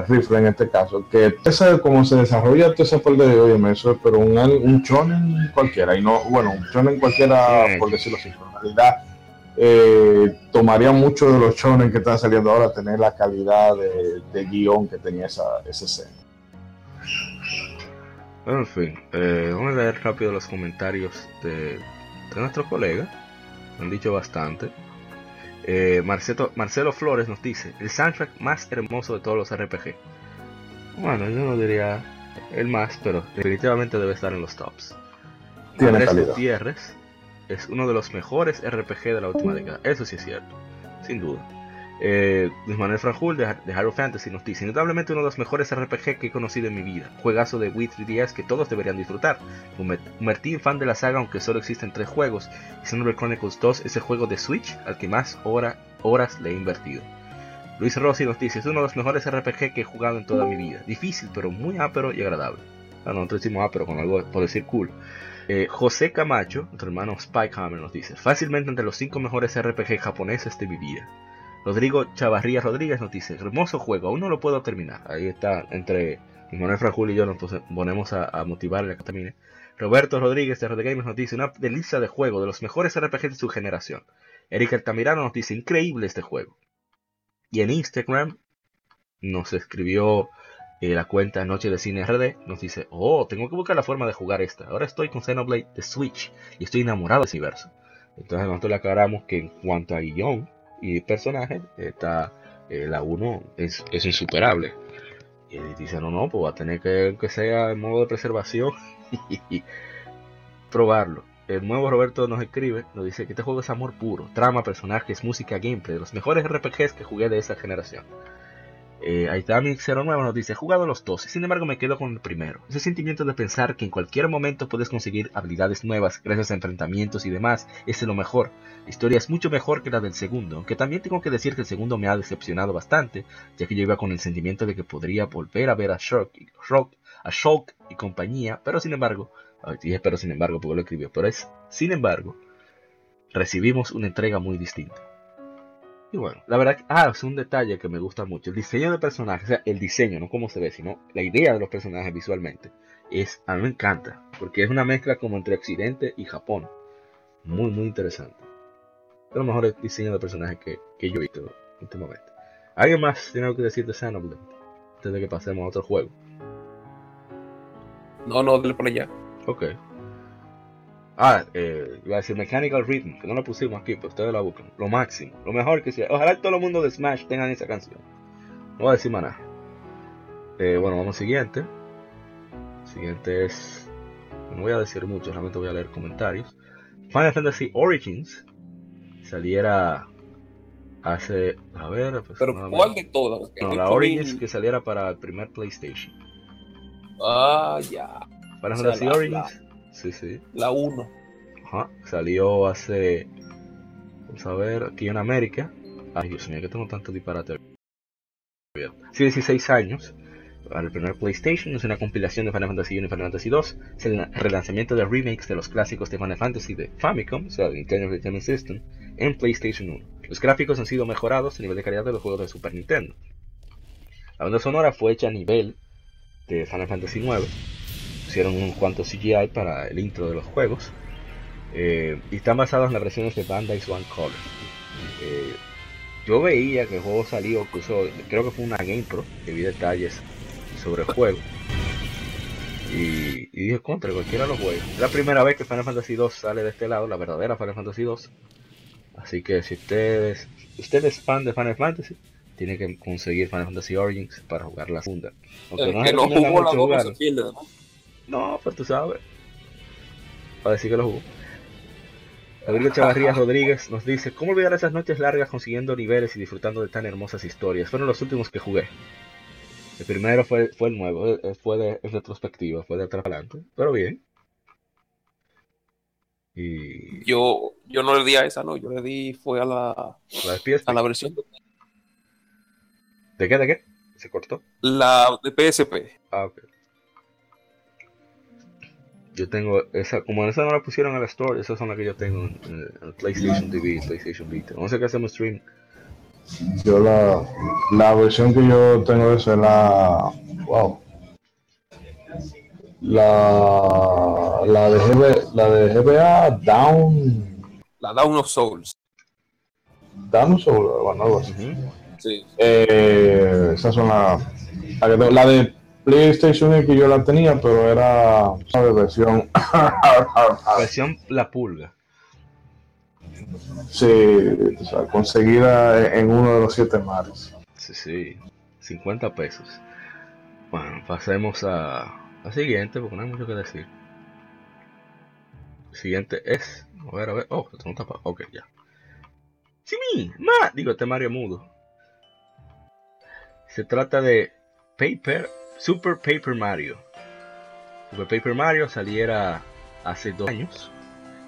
el rifle en este caso, que sabes cómo se desarrolla toda esa parte de oye, eso es pero un, un shonen cualquiera, y no, bueno, un shonen cualquiera, por decirlo así, en realidad eh, tomaría mucho de los shonen que están saliendo ahora tener la calidad de, de guion que tenía esa, esa escena. Bueno, en fin, eh, vamos a leer rápido los comentarios de, de nuestros colegas. Han dicho bastante. Eh, Marcelo, Marcelo Flores nos dice: el soundtrack más hermoso de todos los RPG. Bueno, yo no diría el más, pero definitivamente debe estar en los tops. Tiene Andrés calidad. Gutiérrez es uno de los mejores RPG de la última década. Eso sí es cierto, sin duda. Eh, Luis Manuel Franjul de, de Hero Fantasy nos dice: Indudablemente uno de los mejores RPG que he conocido en mi vida. Juegazo de Wii 3DS que todos deberían disfrutar. Me convertí fan de la saga aunque solo existen tres juegos. Y Xenoblade Chronicles 2 es el juego de Switch al que más hora- horas le he invertido. Luis Rossi nos dice: Es uno de los mejores RPG que he jugado en toda mi vida. Difícil, pero muy ápero y agradable. Ah, no, nosotros decimos ápero con algo por decir cool. Eh, José Camacho, nuestro hermano Spike Hammer, nos dice: Fácilmente entre los cinco mejores RPG japoneses de mi vida. Rodrigo Chavarría Rodríguez nos dice: Hermoso juego, aún no lo puedo terminar. Ahí está, entre Manuel Franjul y yo nos ponemos a, a motivarle a que termine. Roberto Rodríguez de Red Games nos dice: Una delicia de juego, de los mejores RPG de su generación. Eric Altamirano nos dice: Increíble este juego. Y en Instagram nos escribió eh, la cuenta Noche de Cine RD. Nos dice: Oh, tengo que buscar la forma de jugar esta. Ahora estoy con Xenoblade de Switch y estoy enamorado de ese universo. Entonces nosotros le aclaramos que en cuanto a guion y personaje, está eh, la 1 es, es insuperable. Y él dice, no, no, pues va a tener que, que sea en modo de preservación y probarlo. El nuevo Roberto nos escribe, nos dice que este juego es amor puro, trama, personajes, música, gameplay, de los mejores RPGs que jugué de esa generación. Eh, Aitami09 nos dice, he jugado los dos, sin embargo me quedo con el primero. Ese sentimiento de pensar que en cualquier momento puedes conseguir habilidades nuevas gracias a enfrentamientos y demás, es de lo mejor. La historia es mucho mejor que la del segundo, aunque también tengo que decir que el segundo me ha decepcionado bastante, ya que yo iba con el sentimiento de que podría volver a ver a Shulk, Shulk- a Shulk y compañía, pero sin embargo, dije pero sin embargo porque lo escribió, pero es sin embargo, recibimos una entrega muy distinta. Y bueno, la verdad, que- ah, es un detalle que me gusta mucho. El diseño de personajes, o sea, el diseño, no cómo se ve, sino la idea de los personajes visualmente, es, a mí me encanta, porque es una mezcla como entre Occidente y Japón. Muy, muy interesante. De los mejores diseños de personajes que, que yo he visto en este. ¿Alguien más tiene algo que decir de Xenoblade? Antes de que pasemos a otro juego. No, no, dale por allá. Ok. Ah, eh, iba a decir Mechanical Rhythm, que no lo pusimos aquí, pero ustedes la buscan. Lo máximo, lo mejor que sea. Ojalá todo el mundo de Smash tengan esa canción. No voy a decir más nada. Eh, bueno, vamos al siguiente. Siguiente es. No voy a decir mucho, realmente voy a leer comentarios. Final Fantasy Origins saliera hace. A ver, pues, Pero ¿cuál de todas? no, la 8000. Origins que saliera para el primer PlayStation. Ah, ya. Final Fantasy la- Origins. Sí, sí. La 1. Ajá, salió hace. Vamos a ver, aquí en América. Ay, Dios mío, que tengo tanto disparate. Sí, 16 años. Para el primer PlayStation es una compilación de Final Fantasy 1 y Final Fantasy 2. Es el relanzamiento de remakes de los clásicos de Final Fantasy de Famicom, o sea, de Nintendo Entertainment System, en PlayStation 1. Los gráficos han sido mejorados a nivel de calidad de los juegos de Super Nintendo. La banda sonora fue hecha a nivel de Final Fantasy 9. Hicieron un cuanto CGI para el intro de los juegos. Eh, y están basados en las versiones de Bandai's One Color. Eh, yo veía que el juego salió, creo que fue una GamePro, que vi detalles sobre el juego. Y, y dije, contra cualquiera de los juegos. Es la primera vez que Final Fantasy 2 sale de este lado, la verdadera Final Fantasy 2. Así que si ustedes, usted es fan de Final Fantasy, tiene que conseguir Final Fantasy Origins para jugar la segunda. Aunque El no que no jugó la mucho 2 no jugarla. se pierde, ¿no? No, pero tú sabes. Para decir que lo jugó. Gabriel Chavarrías Rodríguez nos dice, ¿cómo olvidar esas noches largas consiguiendo niveles y disfrutando de tan hermosas historias? Fueron los últimos que jugué. El primero fue, fue el nuevo, eh, fue de en retrospectiva, fue de atrás para adelante, pero bien. Y Yo, yo no le di a esa, no. Yo le di, fue a la, la de a la versión de ¿De qué? ¿De qué? ¿Se cortó? la de PSP. Ah, ok. Yo tengo esa, como esa no la pusieron en la store, esas son las que yo tengo en, PlayStation TV, PlayStation Vita. No sé qué hacemos stream. Yo la, la versión que yo tengo de esa es la. Wow. La, la, de GB, la de GBA Down. La Down of Souls. Down Soul, bueno, algo así. Sí. Eh, esas son las. La de PlayStation es que yo la tenía, pero era ¿sabes? versión. Versión La Pulga. sí, o sea, conseguida en uno de los siete mares. Sí, sí. 50 pesos. Bueno, pasemos a la siguiente porque no hay mucho que decir. Siguiente es. A ver, a ver. Oh, esto no está pa- Ok, ya. Sí, mi, ma. Digo, este Mario mudo. Se trata de Paper. Super Paper Mario. Super Paper Mario saliera hace dos años.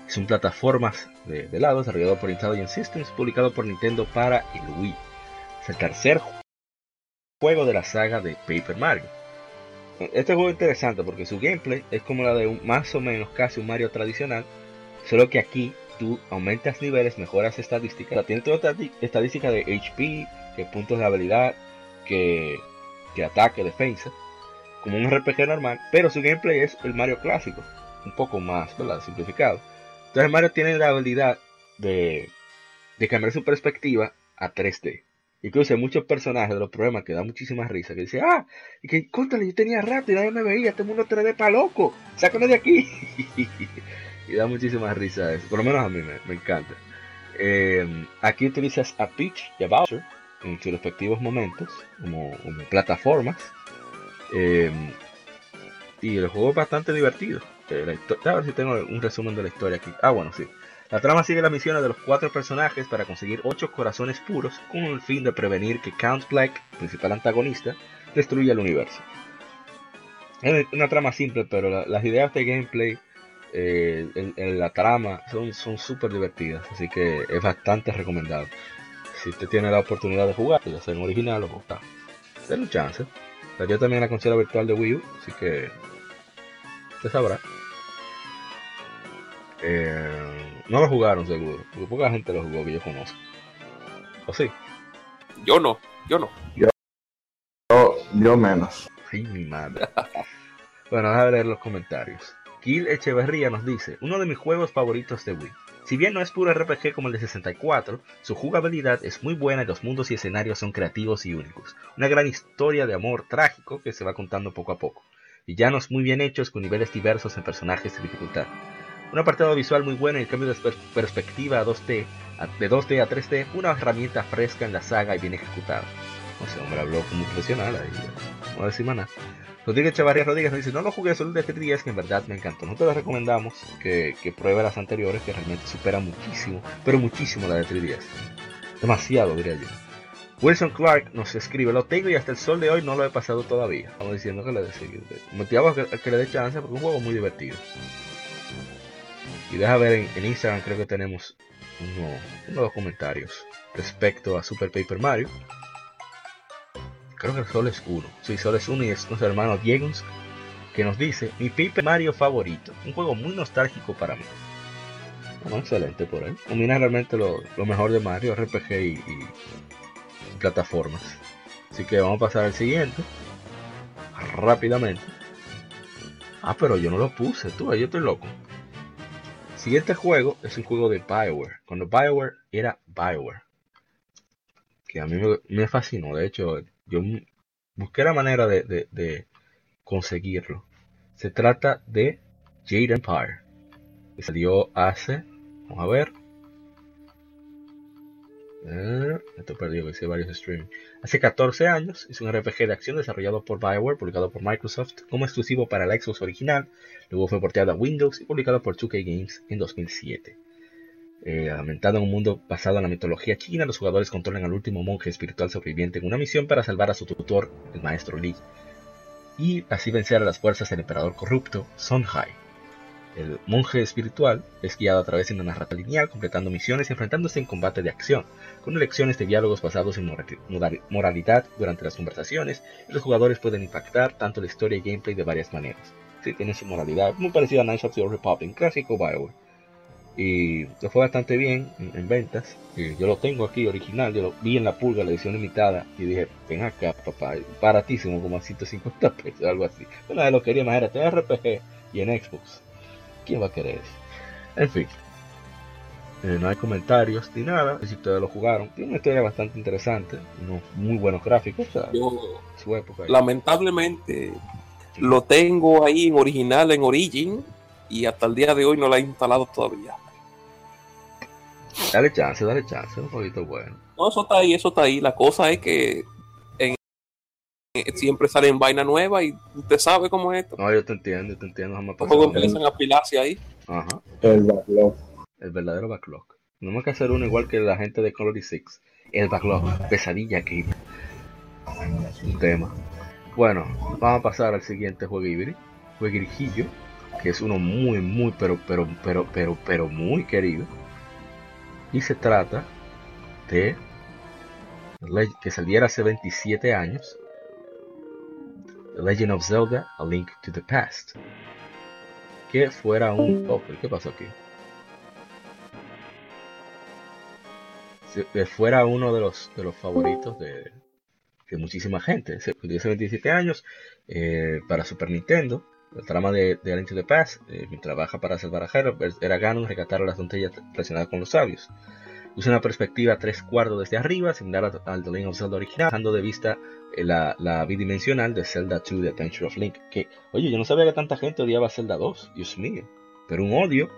Es un plataformas de, lado desarrollado por Intelligent Systems, publicado por Nintendo para el Wii. Es el tercer juego de la saga de Paper Mario. Este juego es interesante porque su gameplay es como la de un, más o menos casi un Mario tradicional, solo que aquí tú aumentas niveles, mejoras estadísticas, o sea, tiene toda esta estadística de HP, que puntos de habilidad, que, que ataque, defensa, como un RPG normal, pero su gameplay es el Mario clásico, un poco más. Simplificado. Entonces Mario tiene la habilidad de, cambiar su perspectiva a 3D. Incluso hay muchos personajes de los problemas que da muchísima risa. Que dice, ah, y que contale, yo tenía rato y nadie me veía, este mundo 3D para loco, sácame de aquí. y da muchísima risa eso, por lo menos a mí me, me encanta. Eh, aquí utilizas a Peach y a Bowser en sus respectivos momentos, como plataformas. Eh, y el juego es bastante divertido. Eh, a ver si tengo un resumen de la historia aquí. Ah, bueno, sí. La trama sigue las misiones de los cuatro personajes para conseguir ocho corazones puros con el fin de prevenir que Count Black, principal antagonista, destruya el universo. Es una trama simple, pero la- las ideas de gameplay, eh, el- el- la trama son súper divertidas, así que es bastante recomendado. Si usted tiene la oportunidad de jugar, ya sea en original o está, denle un chance. Salió también la consola virtual de Wii U, así que usted sabrá. Eh, no lo jugaron seguro, porque poca gente lo jugó que yo conozco. ¿O sí? Yo no, yo no. Yo, yo menos. Ay, mi madre. bueno, déjame leer los comentarios. Kill Echeverría nos dice, uno de mis juegos favoritos de Wii. Si bien no es puro RPG como el de 64, su jugabilidad es muy buena y los mundos y escenarios son creativos y únicos. Una gran historia de amor trágico que se va contando poco a poco. Villanos muy bien hechos con niveles diversos en personajes de dificultad. Un apartado visual muy bueno y el cambio de per- perspectiva a 2D, a- de 2D a 3D, una herramienta fresca en la saga y bien ejecutada. O sea, hombre habló como profesional ahí, no decir. Rodríguez Chavarría Rodríguez nos dice, no lo jugué solo de 3DS, que en verdad me encantó. Nosotros le recomendamos que, pruebe las anteriores, que realmente superan muchísimo, pero muchísimo la de 3DS. Demasiado, diría yo. Wilson Clark nos escribe, lo tengo y hasta el sol de hoy no lo he pasado todavía. Estamos diciendo que le dé Motivamos que, le dé chance porque es un juego muy divertido. Y deja ver en, Instagram, creo que tenemos uno- unos comentarios respecto a Super Paper Mario. Creo que solo es uno. Sí, solo es uno y es nuestro hermano Diego que nos dice mi Paper Mario favorito. Un juego muy nostálgico para mí. Excelente por él. Combina realmente lo, mejor de Mario, RPG y, plataformas. Así que vamos a pasar al siguiente. Rápidamente. Ah, pero yo no lo puse, tú, yo estoy loco. Siguiente juego es un juego de Bioware. Cuando Bioware era Bioware. Que a mí me fascinó. De hecho, yo busqué la manera de, conseguirlo. Se trata de Jade Empire. Que salió hace. Vamos a ver. Eh, esto perdido que hice varios streaming. Hace 14 años es un RPG de acción desarrollado por Bioware, publicado por Microsoft como exclusivo para la Xbox original. Luego fue porteado a Windows y publicado por 2K Games en 2007. Eh, en un mundo basado en la mitología china, los jugadores controlan al último monje espiritual sobreviviente en una misión para salvar a su tutor, el maestro Li, y así vencer a las fuerzas del emperador corrupto, Songhai. El monje espiritual es guiado a través de una narrativa lineal, completando misiones y enfrentándose en combate de acción, con elecciones de diálogos basados en moralidad durante las conversaciones, los jugadores pueden impactar tanto la historia y gameplay de varias maneras. Sí, tiene su moralidad, muy parecida a Knights of the Old Republic, clásico Bioware. Y le fue bastante bien en, en ventas. Y yo lo tengo aquí original, yo lo vi en la pulga, la edición limitada, y dije, ven acá, papá, baratísimo, como a 150 pesos, algo así. Bueno, de lo quería, imagínate, en RPG y en Xbox. ¿Quién va a querer eso? En fin. Eh, no hay comentarios ni nada, si ustedes lo jugaron. Tiene una historia bastante interesante, unos muy buenos gráficos, o sea, Yo, su época. lamentablemente, lo tengo ahí en original, en Origin, y hasta el día de hoy no la he instalado todavía. Dale chance, dale chance, un poquito bueno. No, eso está ahí, eso está ahí. La cosa es que en- siempre salen vaina nueva y usted sabe cómo es esto. No, yo te entiendo, yo te entiendo, jamás empiezan a apilarse ahí. Ajá. El backlog. El verdadero backlog. Tenemos que hacer uno igual que la gente de Color 6. El backlog. Pesadilla que Un tema. Bueno, vamos a pasar al siguiente jueguibri. Jueguirijillo. Que es uno muy, muy, pero, pero, pero, pero, pero muy querido. Y se trata de. Que saliera hace 27 años. Legend of Zelda: A Link to the Past. Que fuera un. Oh, ¿qué pasó aquí? que fuera uno de los, de los favoritos de, de muchísima gente. Se hace 27 años eh, para Super Nintendo. La trama de, de A Link to the Past, eh, mientras trabaja para salvar a Hyrule, era Ganon rescatar a las doncellas relacionadas con los sabios. Usa una perspectiva tres cuartos desde arriba, similar al The Legend of Zelda original, dejando de vista eh, la, la bidimensional de Zelda 2 The Adventure of Link. Que, oye, yo no sabía que tanta gente odiaba Zelda 2, Dios mío. Pero un odio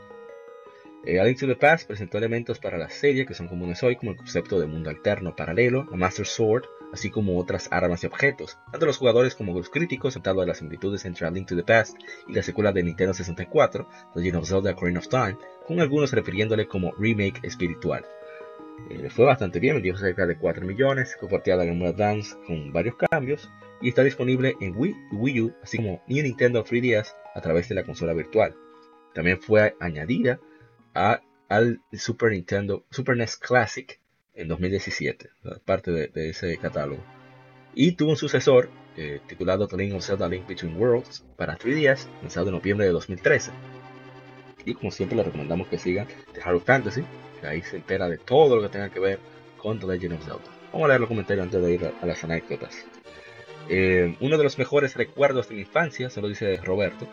eh, A Link to the Past presentó elementos para la serie que son comunes hoy, como el concepto de mundo alterno paralelo, la Master Sword, así como otras armas y objetos. Tanto los jugadores como los críticos dado de las similitudes entre A Link to the Past y la secuela de Nintendo 64, The of Zelda Ocarina of Time, con algunos refiriéndole como remake espiritual. Eh, fue bastante bien, vendió cerca de 4 millones, porteada en Game Boy Advance con varios cambios y está disponible en Wii y Wii U, así como New Nintendo 3DS a través de la consola virtual. También fue añadida a- al Super Nintendo, Super NES Classic en 2017, parte de, de ese catálogo. Y tuvo un sucesor eh, titulado The Legend of Zelda Link Between Worlds para 3DS, lanzado en noviembre de 2013. Y como siempre, le recomendamos que sigan The of Fantasy, que ahí se entera de todo lo que tenga que ver con The Legend of Zelda. Vamos a leer los comentarios antes de ir a, a las anécdotas. Eh, uno de los mejores recuerdos de mi infancia, se lo dice Roberto,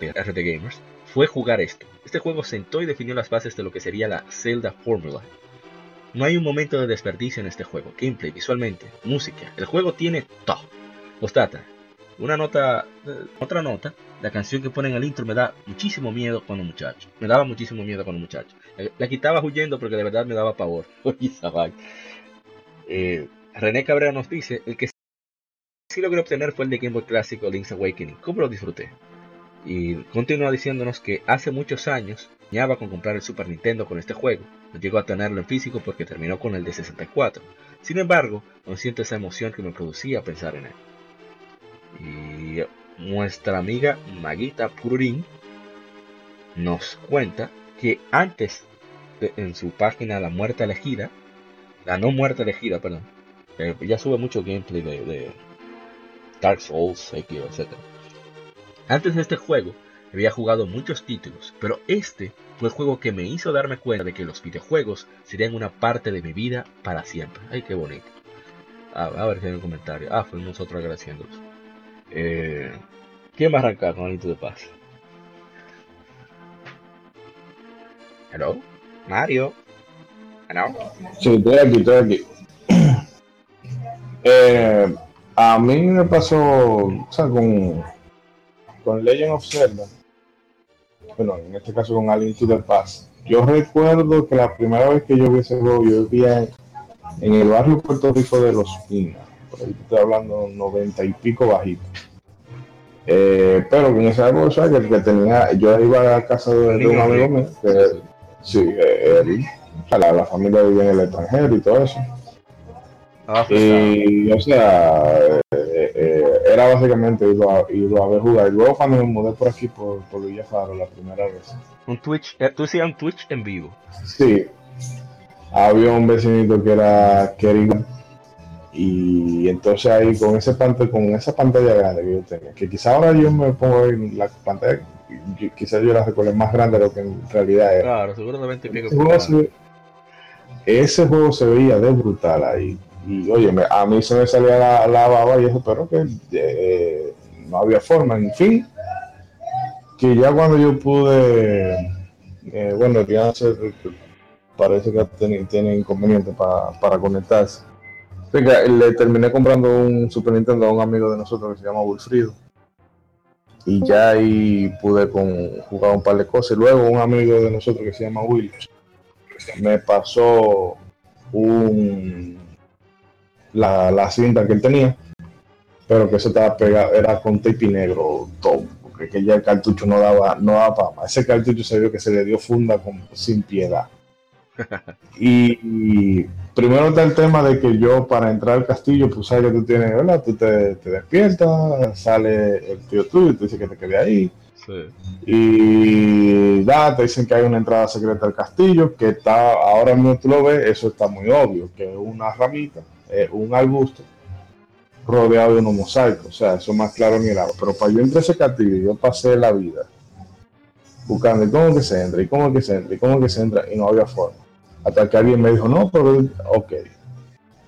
de RT Gamers, fue jugar esto. Este juego sentó y definió las bases de lo que sería la Zelda Formula. No hay un momento de desperdicio en este juego. Gameplay, visualmente, música. El juego tiene todo. Postdata. Una nota, eh, otra nota, la canción que pone en el intro me da muchísimo miedo cuando muchacho. Me daba muchísimo miedo cuando muchacho. La, la quitaba huyendo porque de verdad me daba pavor. Eh, René Cabrera nos dice, el que sí logré obtener fue el de Game Boy clásico Link's Awakening. ¿Cómo lo disfruté? Y continúa diciéndonos que hace muchos años soñaba con comprar el Super Nintendo con este juego. No llegó a tenerlo en físico porque terminó con el de 64. Sin embargo, no siento esa emoción que me producía pensar en él. Y nuestra amiga Maguita Pururín nos cuenta que antes en su página La Muerte Elegida, la no muerte elegida, perdón, eh, ya sube mucho gameplay de, Dark Souls, etc. Antes de este juego había jugado muchos títulos, pero este fue el juego que me hizo darme cuenta de que los videojuegos serían una parte de mi vida para siempre. Ay, qué bonito. A, ver si hay un comentario. Ah, fuimos nosotros agradeciéndolos. Eh, ¿Quién va a arrancar con Into de Paz? Hello, Mario. Hello. Sí, estoy aquí, estoy aquí. Eh, a mí me pasó, o sea, con, con Legend of Zelda, bueno, en este caso con Alien to the Past. Yo recuerdo que la primera vez que yo vi ese juego, yo vivía en, el barrio Puerto Rico de Los Pinos, por ahí estoy hablando noventa y pico bajito. Eh, pero en esa época, que, que tenía, yo iba a casa de, de un amigo mío, que, sí, eh, él, o sea, la, la familia vivía en el extranjero y todo eso. Ah. Y, o sea, eh, eh, era básicamente irlo a, irlo a ver jugar. Y luego cuando me mudé por aquí, por, por Villafaro, la primera vez, Un Twitch, eh, tú hacías un Twitch en vivo. sí, había un vecinito que era Kerrigan. Y entonces ahí con ese pantalla, con esa pantalla grande que yo tenía, que quizá ahora yo me pongo en la pantalla, quizás yo la recuerde más grande de lo que en realidad era. Claro, seguro de 20 y pico. Ese juego, se, ese juego se veía de brutal ahí. Y oye, a mí se me salía la, la baba y eso, pero que eh, no había forma. En fin, que ya cuando yo pude, eh, bueno, parece que tiene inconveniente pa- para conectarse. Así que le terminé comprando un Super Nintendo a un amigo de nosotros que se llama Wilfrido. Y ya ahí pude con, jugar un par de cosas. Y luego un amigo de nosotros que se llama Will me pasó un la, la cinta que él tenía, pero que eso estaba pegado, era con tape negro todo, porque que ya el cartucho no daba, no daba para más. Ese cartucho se vio que se le dio funda con, sin piedad. Y, y primero está el tema de que yo para entrar al castillo, pues sabes que tú tienes, ¿verdad? Tú te, te despiertas, sale el tío tuyo y te dice que te quede ahí. Sí. Y da, te dicen que hay una entrada secreta al castillo, que está, ahora mismo tú lo ves, eso está muy obvio, que es una ramita, eh, un arbusto rodeado de unos mosaicos, o sea, eso más claro ni el agua. Pero para yo entrar a ese castillo, yo pasé la vida buscando ¿y cómo que se entra, y cómo que se entra, y cómo que se entra, y no había forma. Hasta que alguien me dijo, no, pero ok.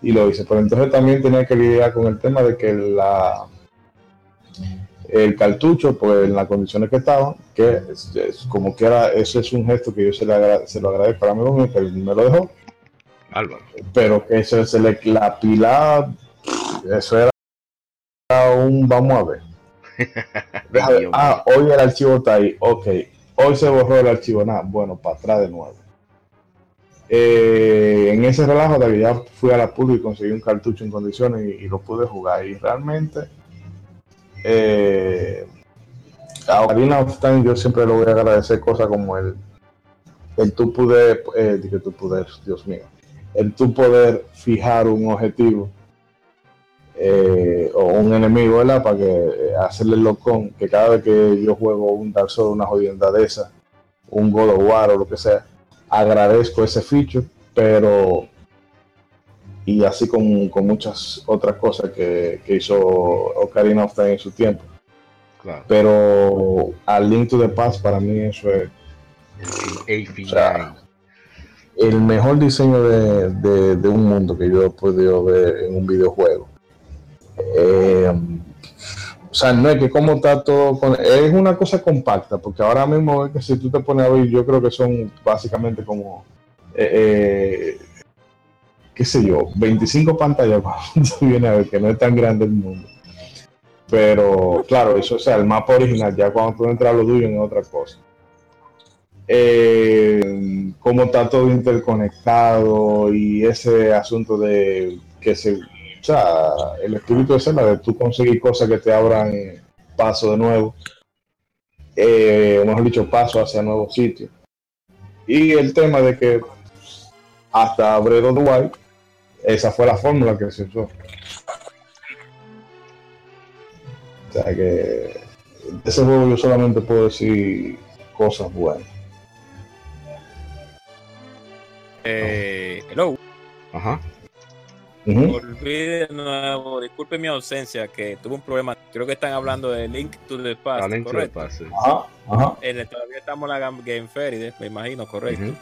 Y lo hice, pero entonces también tenía que lidiar con el tema de que la, el cartucho, pues en las condiciones que estaban, que como que era, eso es un gesto que yo se, le agra- se lo agradezco al amigo mío que me lo dejó, Álvaro. pero que se le, la pila, eso era un, vamos a ver. Dios ah, hoy el archivo está ahí, ok, hoy se borró el archivo, nada, bueno, para atrás de nuevo. Eh, en ese relajo de que ya fui a la PUD y conseguí un cartucho en condiciones y, y lo pude jugar. Y realmente eh, a Ocarina of Time yo siempre le voy a agradecer cosas como el el tú poder eh, dije tú poder Dios mío el tú poder fijar un objetivo eh, o un enemigo ¿verdad? para que eh, hacerle el locón que cada vez que yo juego un Dark Souls una jodienda de esa un God of War o lo que sea agradezco ese feature pero y así con, con muchas otras cosas que, que hizo Ocarina of Time en su tiempo Claro. pero a Link to the Past para mí eso es El final. O sea, el mejor diseño de, de- un mundo que yo he podido ver en un videojuego. Eh, o sea, no es que como está todo, con- es una cosa compacta, porque ahora mismo es que si tú te pones a ver, yo creo que son básicamente como, eh, eh, qué sé yo, 25 pantallas, tú vienes a ver que no es tan grande el mundo. Pero claro, eso o sea, el mapa original, ya cuando tú entras a lo tuyo es otra cosa. Eh, cómo está todo interconectado y ese asunto de que se, o sea, el espíritu de escena de tú conseguir cosas que te abran paso de nuevo, eh, dicho, paso hacia nuevos sitios. Y el tema de que hasta the Wild, esa fue la fórmula que se usó. O sea que de ese juego yo solamente puedo decir cosas buenas. Eh, hello. Ajá. Ujú. Volví de nuevo. Disculpe mi ausencia, que tuve un problema. Creo que están hablando de Link to the Past. La link to the correcto. past, sí. Ajá, ajá. En el- todavía estamos en la Gam- Game Fair, me imagino, correcto.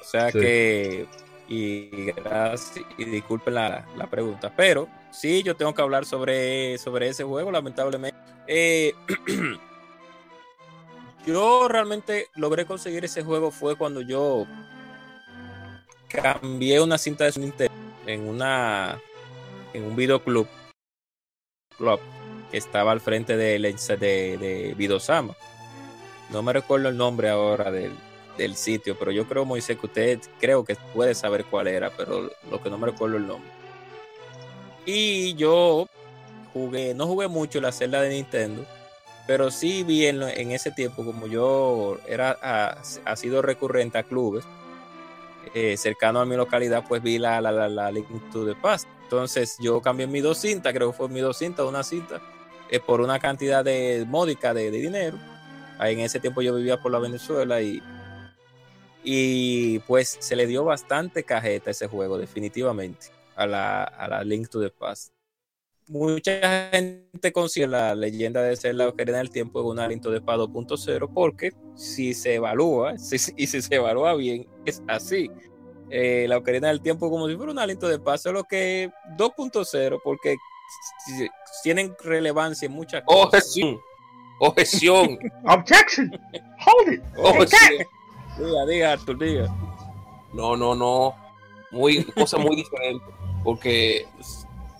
O sea Sí. que. Y gracias. Y disculpen la, la pregunta. Pero sí, yo tengo que hablar sobre, sobre ese juego, lamentablemente. Eh, yo realmente logré conseguir ese juego fue cuando yo cambié una cinta de Nintendo en una en un videoclub club que estaba al frente de, de, de Vidosama. No me recuerdo el nombre ahora del, del sitio, pero yo creo, Moisés, que usted creo que puede saber cuál era, pero lo que no me recuerdo el nombre. Y yo jugué, no jugué mucho la celda de Nintendo, pero sí vi en, en ese tiempo, como yo era ha, ha sido recurrente a clubes eh, cercano a mi localidad, pues vi la, la, la, la Link to the Past. Entonces yo cambié mis dos cintas, creo que fue mis dos cintas, una cinta, eh, por una cantidad de módica de, de dinero. Ahí en ese tiempo yo vivía por la Venezuela y, y pues se le dio bastante cajeta ese juego, definitivamente, a la, a la Link to the Past. Mucha gente considera la leyenda de ser la Ocarina del Tiempo una Link to the Past 2.0 porque si se evalúa, si, y si se evalúa bien, es así. Eh, la Ocarina del Tiempo como si fuera un aliento de paso, lo que 2.0 porque tienen relevancia en muchas cosas. Objeción. Objeción. Objection. Hold it. Objeción. Diga, diga, Arthur, diga. No, no, no. Muy, cosa muy diferente. Porque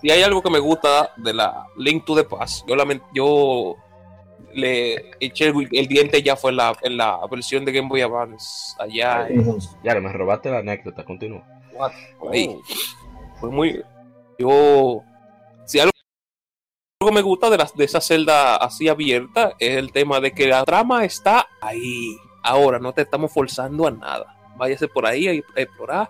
si hay algo que me gusta de la Link to the Past, yo, yo le eché el, el diente ya fue en la, en la versión de Game Boy Advance. Allá Ujú. Ya, me robaste la anécdota, continúa. ahí. Fue muy. Yo. Si algo, algo me gusta de, las de esa celda así abierta es el tema de que la trama está ahí. Ahora no te estamos forzando a nada. Váyase por ahí a explorar.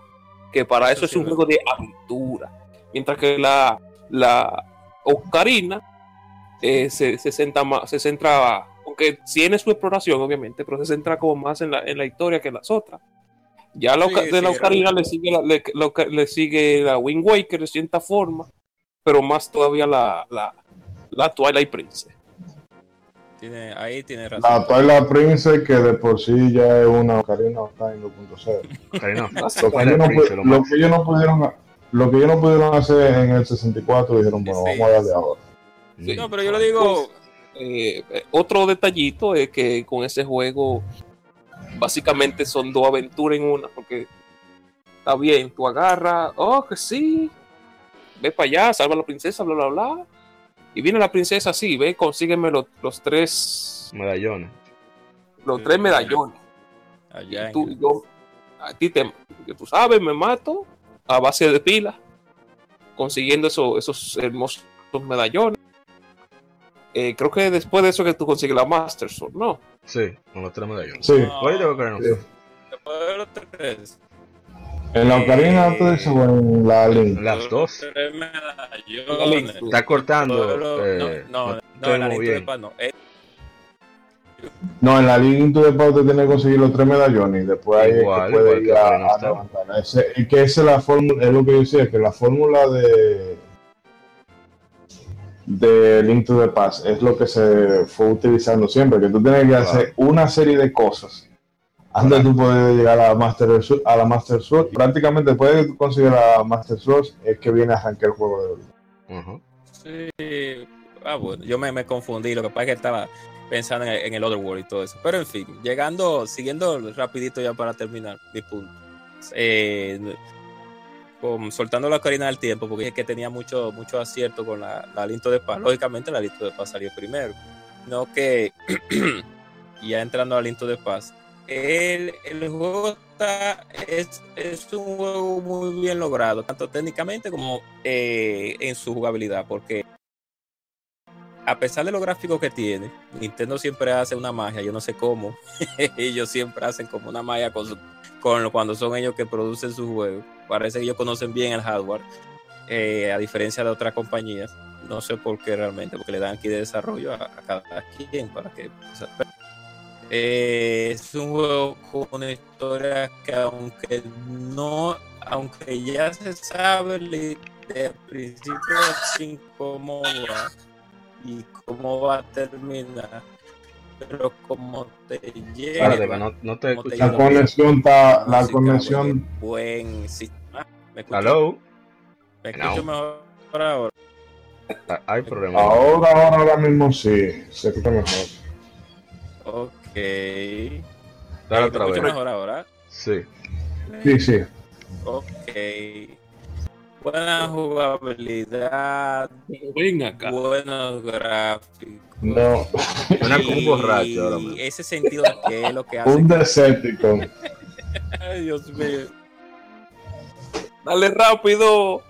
Que para Eso eso, es sí, un juego de aventura. Mientras que la, la Ocarina eh, se, se, centra más, se centra, aunque tiene su exploración, obviamente, pero se centra como más en la, en la historia que en las otras. Ya la, Sí, de sí, la Ocarina le sigue la, le, la- le sigue la Wind Waker de cierta forma, pero más todavía la, la, la Twilight Princess. Tiene, ahí tiene razón. La Twilight Princess, que de por sí ya es una Ocarina of Time 2.0. Ocarina, Lo que ellos no pudieron lo que ellos no pudieron hacer en el 64 dijeron bueno Sí. vamos a darle ahora Sí. No, pero yo le digo, Eh, eh, otro detallito es que con ese juego básicamente son dos aventuras en una, porque está bien, tú agarras, oh, que sí, ve para allá, salva a la princesa, bla, bla, bla. Y viene la princesa así, ve, consígueme los, los tres, Medallones. los tres medallones. allá Y tú, yo, a ti te, que tú sabes, me mato a base de pilas, consiguiendo eso- esos hermosos medallones. Eh, creo que después de eso que tú consigues la Master Sword, ¿no? Sí, con los tres medallones. sí No, Ahorita después de los tres, en la Ocarina tú dices o en la Link Las dos. tres medallones. Está cortando. Eh, no, no, no no, la Link no. Eh, no en la Link tú después te tienes que conseguir los tres medallones y después ahí Igual, es que que ir a, levantar Ese- y que esa es la fórmula es lo que yo decía que la fórmula de de Link to the Past es lo que se fue utilizando siempre que tú tienes que Claro. hacer una serie de cosas antes de tú poder llegar a la Master Sword, a la Master Sword. prácticamente después de que tú consigues la Master Sword es que viene a arrancar el juego de. Ajá. Sí. Ah, bueno, yo me, me confundí. Lo que pasa es que estaba pensando en el, en el Otherworld y todo eso. Pero en fin, llegando, siguiendo rapidito ya para terminar mi punto. Eh, con, soltando la Ocarina del Tiempo, porque es que tenía mucho, mucho acierto con la, la Aliento de Paz. Lógicamente, la Aliento de Paz salió primero. No que, ya entrando al Aliento de Paz, el, el juego está, es, es un juego muy bien logrado, tanto técnicamente como eh, en su jugabilidad, porque a pesar de lo gráfico que tiene, Nintendo siempre hace una magia, yo no sé cómo, ellos siempre hacen como una magia con, cuando son ellos que producen sus juegos. Parece que ellos conocen bien el hardware, eh, a diferencia de otras compañías. No sé por qué realmente, porque le dan aquí de desarrollo a, cada quien para que. o sea, eh, es un juego con una historia que aunque no, aunque ya se sabe li- de principio a fin cómo y cómo va a terminar, pero como te lleva, Espérate, no, no te te. La conexión está, la conexión, buen, sistema. ¿Me escucho, Hello. ¿Me escucho No. mejor ahora? Ah, Hay problemas. ahora, ahora, ahora mismo sí, se escucha mejor. Ok. Dale ¿Me otra escucho vez. mejor ahora? Sí. Sí, sí. Ok. Buena jugabilidad, Ven acá. buenos gráficos. No, Suena como un borracho ahora Y mismo. ese sentido de que es lo que hace. un Decepticon. Ay, Dios mío. Dale rápido.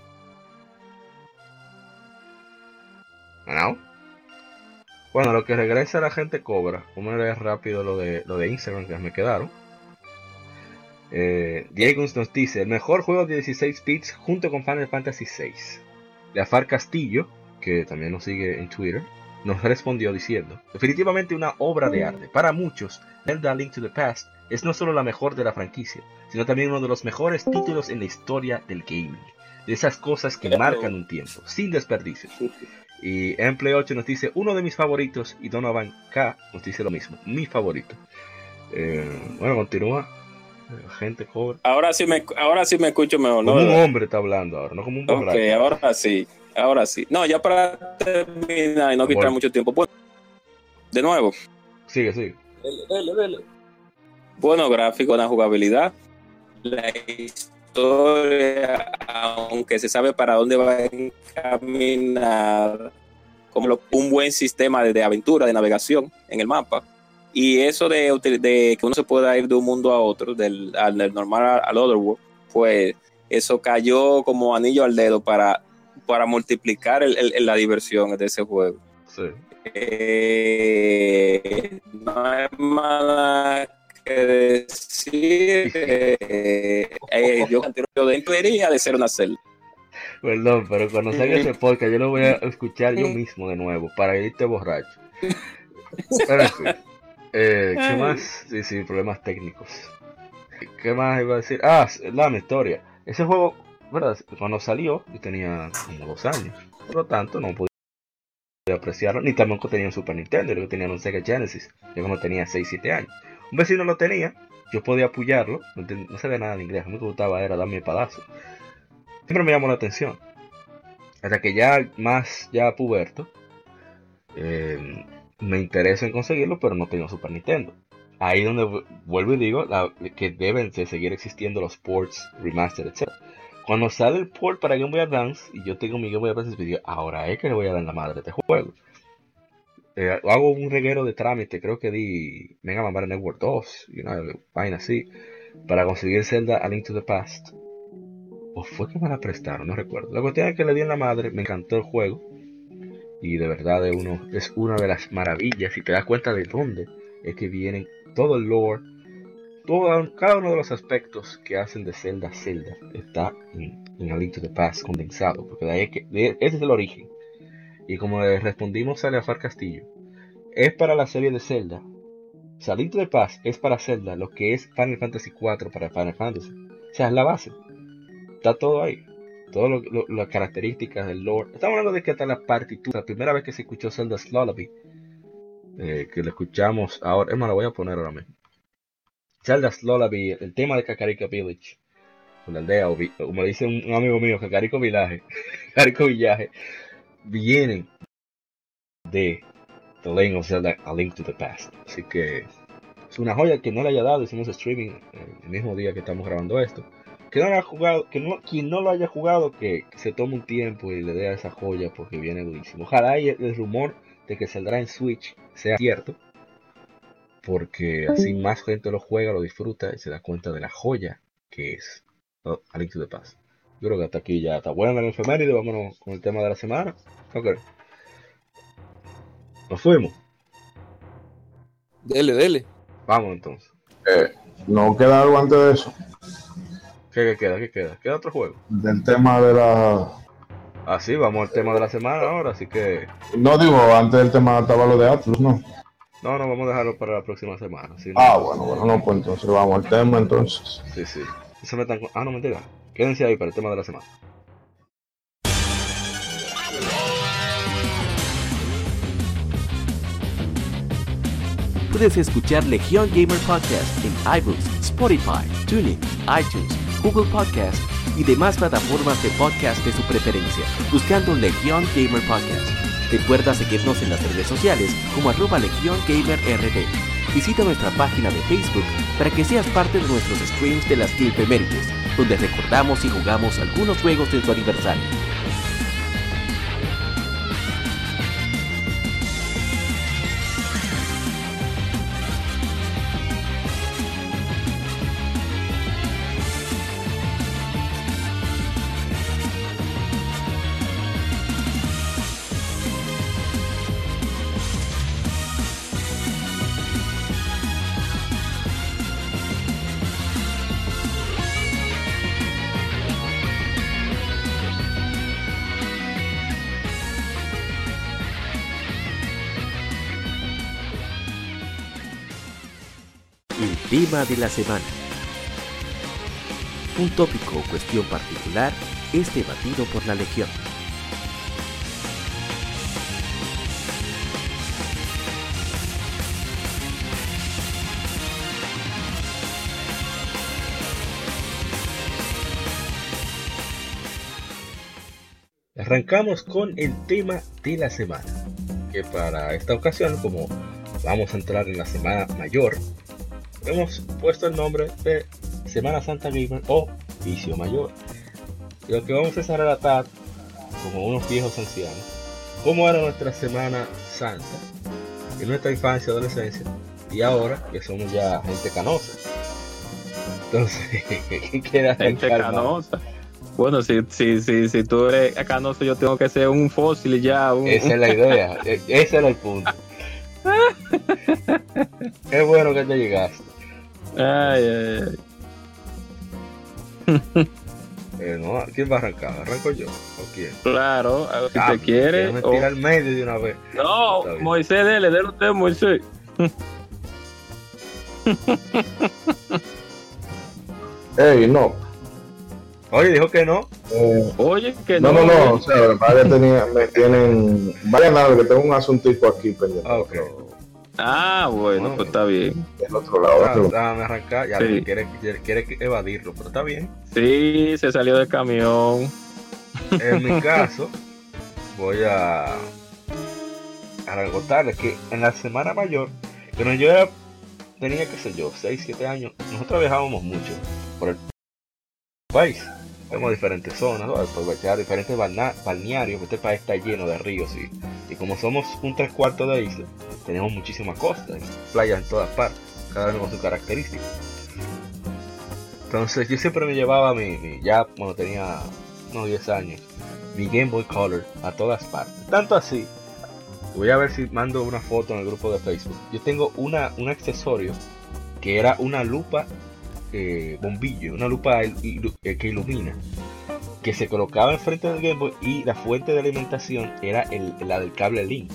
¿No? Bueno, lo que regresa la gente cobra. Vamos a leer rápido lo de, lo de Instagram que me quedaron. Eh, Diego nos dice, el mejor juego de 16 bits junto con Final Fantasy VI. Jafar Castillo, que también nos sigue en Twitter, nos respondió diciendo, definitivamente una obra de arte. Para muchos, Zelda Link to the Past es no solo la mejor de la franquicia, sino también uno de los mejores títulos en la historia del gaming. De esas cosas que marcan un tiempo, sin desperdicio. Y Emple 8 nos dice uno de mis favoritos y Donovan K nos dice lo mismo, mi favorito. Eh, bueno, continúa. Gente cobra. Ahora sí me, ahora sí me escucho mejor, ¿no? Como un hombre está hablando ahora, no como un Ok, ahora sí, ahora sí. No, ya para terminar y no quitar Bueno. mucho tiempo. Bueno, de nuevo, Sigue, sigue. Dele, dele, dele. buenos gráficos, buena jugabilidad. La historia, aunque se sabe para dónde va a encaminar, como lo- un buen sistema de, de aventura, de navegación en el mapa. Y eso de, de que uno se pueda ir de un mundo a otro, del, al, del normal al, Otherworld, pues eso cayó como anillo al dedo para, para multiplicar el- el- la diversión de ese juego. Sí. Eh, no hay más nada que decir. Eh, eh, yo yo debería de ser una celda. Perdón, pero cuando salga ese podcast yo lo voy a escuchar yo mismo de nuevo para irte borracho. Pero. Eh, ¿Qué más? Sí, sí, problemas técnicos. ¿Qué más iba a decir? Ah, la historia. Ese juego, ¿verdad? Cuando salió, yo tenía como dos años. Por lo tanto, no podía apreciarlo. Ni tampoco tenía un Super Nintendo, yo tenía un Sega Genesis. Yo como tenía 6, 7 años. Un vecino lo tenía, yo podía apoyarlo. No, no sabía nada en inglés, a mí me gustaba era darme palazo. Siempre me llamó la atención. Hasta que ya más ya puberto, eh, me intereso en conseguirlo, pero no tengo Super Nintendo. Ahí donde vu- vuelvo y digo que deben de seguir existiendo los ports, remaster, etc. Cuando sale el port para Game Boy Advance y yo tengo mi Game Boy Advance, digo, ahora es que le voy a dar la madre este juego. Eh, hago un reguero de trámite, creo que di Mega Man Battle Network 2 y una vaina así, para conseguir Zelda A Link to the Past. O fue que me la prestaron, no recuerdo. La cuestión es que le di en la madre, me encantó el juego. Y de verdad es, uno, es una de las maravillas. Y te das cuenta de dónde es que vienen todo el lore. Todo, cada uno de los aspectos que hacen de Zelda Zelda está en, en A Link to the Past condensado. Porque de ahí es que, de- ese es el origen. Y como le respondimos a Leafar Castillo, es para la serie de Zelda. O sea, A Link to the Past es para Zelda lo que es Final Fantasy 4 para Final Fantasy. O sea, es la base. Está todo ahí. Todas las características del lore. Estamos hablando de que hasta la partitura, la primera vez que se escuchó Zelda's Lullaby, eh, que lo escuchamos ahora, es más, lo voy a poner ahora mismo. Zelda's Lullaby, el tema de Kakariko Village, la aldea, o como dice un, amigo mío, Kakariko Village, Kakariko Village, vienen de The Legend of Zelda A Link to the Past. Así que es una joya que no le haya dado, hicimos streaming eh, el mismo día que estamos grabando esto. Que no haya jugado, que no, quien no lo haya jugado, que, que se tome un tiempo y le dé a esa joya porque viene durísimo. Ojalá y el, el rumor de que saldrá en Switch sea cierto, porque así más gente lo juega, lo disfruta y se da cuenta de la joya que es oh, A Link to the Past. Yo creo que hasta aquí ya está buena la efeméride, vámonos con el tema de la semana. Ok. Nos fuimos. Dele, dele. Vamos entonces. Eh, no queda algo antes de eso, ¿Qué, qué queda? ¿Qué queda? ¿Queda otro juego? del tema de la... Ah, sí, vamos al tema de la semana ahora, así que... No digo, antes del tema estaba lo de Atlus, ¿no? No, no, vamos a dejarlo para la próxima semana. si no- Ah, bueno, bueno, no, pues entonces vamos al tema entonces. Sí, sí. Se metan con- Ah, no, mentira. Quédense ahí para el tema de la semana. Puedes escuchar Legión Gamer Podcast en iBooks, Spotify, TuneIn, iTunes, Google Podcast y demás plataformas de podcast de su preferencia, buscando Legión Gamer Podcast. Recuerda seguirnos en las redes sociales como arroba Legión Gamer RD. Visita nuestra página de Facebook para que seas parte de nuestros streams de las Gamefemérides, donde recordamos y jugamos algunos juegos de su aniversario. De la semana. Un tópico o cuestión particular es debatido por la Legión. Arrancamos con el tema de la semana. Que para esta ocasión, como vamos a entrar en la semana mayor, hemos puesto el nombre de Semana Santa Gamer o Vicio Mayor. Y lo que vamos a hacer relatar, como unos viejos ancianos, cómo era nuestra Semana Santa en nuestra infancia, adolescencia, y ahora que somos ya gente canosa. Entonces, ¿quién quiere Gente canosa. Bueno, si, si, si, si tú eres canoso, yo tengo que ser un fósil ya. Un, Esa es la idea, e- ese era el punto. Qué bueno que te llegaste. Ay, ay, ay. Eh, no, ¿Quién va a arrancar? ¿Arranco yo? ¿O quién? Claro, si Ah, te quiere. déjame o- tirar al medio de una vez. No. Moisés, dele, dele usted, Moisés. Ey, no. Oye, dijo que no. Eh, Oye, que no, no. no, no, o sea, que tenía, me tienen... Vaya nada, que tengo un asuntico aquí pendiente. Ah, ok. Ah, bueno, Bueno, pues está bien. Del otro lado, Ah, otro. déjame arrancar. Ya Sí. quiere, quiere, quiere evadirlo, pero está bien. Sí, se salió del camión. En mi caso, voy a, a que en la semana mayor, cuando yo era, tenía, qué sé yo, 6, 7 años, nosotros viajábamos mucho por el país. Vemos diferentes zonas, ¿no? aprovechar diferentes balnearios, este país está lleno de ríos y, y como somos un tres cuartos de isla, tenemos muchísimas costas, playas en todas partes, cada uno con su característica. Entonces yo siempre me llevaba mi, mi- ya cuando tenía unos 10 años, mi Game Boy Color a todas partes. Tanto así, voy a ver si mando una foto en el grupo de Facebook. Yo tengo una, un accesorio que era una lupa eh, bombillo, una lupa ilu- eh, que ilumina, que se colocaba enfrente del Game Boy y la fuente de alimentación era el, la del cable Link.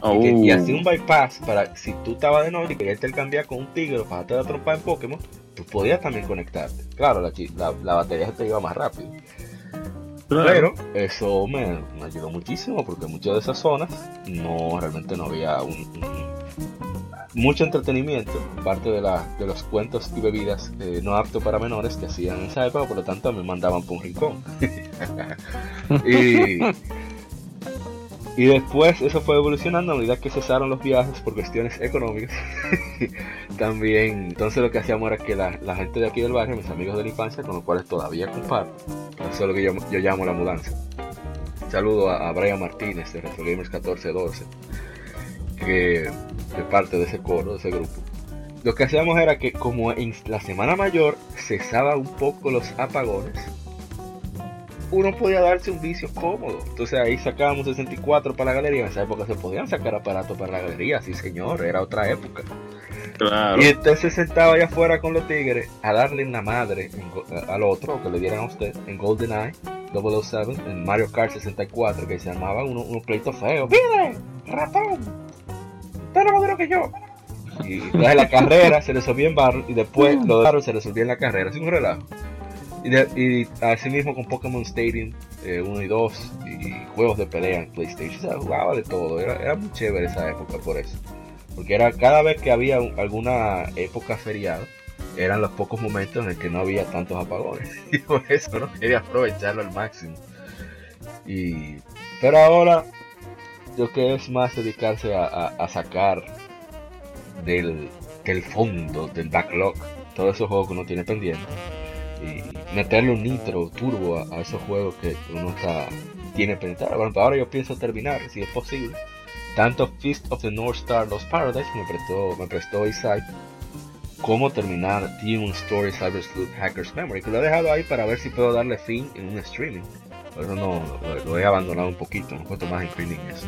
Oh. Y, y hacía un bypass para si tú estabas de noche y querías intercambiar con un tigre o pasarte la trompa en Pokémon, tú podías también conectarte. Claro, la, chi- la, la batería se te iba más rápido. Claro. Pero eso me, me ayudó muchísimo porque muchas de esas zonas no realmente no había un, un- mucho entretenimiento, parte de, la, de los cuentos y bebidas eh, no aptos para menores que hacían en esa época, por lo tanto me mandaban por un rincón. y Y después eso fue evolucionando a medida que cesaron los viajes por cuestiones económicas. También, entonces lo que hacíamos era que la, la gente de aquí del barrio, mis amigos de la infancia, con los cuales todavía comparto, eso es lo que yo, yo llamo la mudanza. Saludo a, a Brian Martínez de Retro Gamers 1412, que es parte de ese coro, de ese grupo. Lo que hacíamos era que como en la semana mayor cesaba un poco los apagones, uno podía darse un vicio cómodo. Entonces ahí sacábamos 64 para la galería. En esa época se podían sacar aparatos para la galería, sí señor, era otra época. Claro. Y entonces se sentaba allá afuera con los tigres a darle en la madre en go- al otro, o que le dieran a usted, en GoldenEye 007, en Mario Kart 64, que se llamaba uno, unos pleitos feos. ¡Pide! ¡Ratón! ¡Usted no más duro que yo! Y entonces la carrera se resolvía en barro y después lo de barro se resolvía en la carrera, así un relajo. Y, de- y así mismo con Pokémon Stadium 1 y 2 y juegos de pelea en PlayStation, o jugaba de todo, era, muy chévere esa época por eso. Porque era cada vez que había un- alguna época feriada, eran los pocos momentos en el que no había tantos apagones. Y por eso no quería aprovecharlo al máximo. Y, pero ahora, lo que es más dedicarse a sacar del, del fondo, del backlog, todos esos juegos que uno tiene pendiente. Y meterle un nitro, turbo a, a esos juegos que uno está, tiene pendiente. Por ejemplo, ahora yo pienso terminar, si es posible, tanto Fist of the North Star Lost Paradise me prestó, me prestó Isaac, como terminar Demon Story Cyber Sleuth Hacker's Memory, que lo he dejado ahí para ver si puedo darle fin en un streaming. Por eso no lo, lo he abandonado un poquito, he puesto más en eso.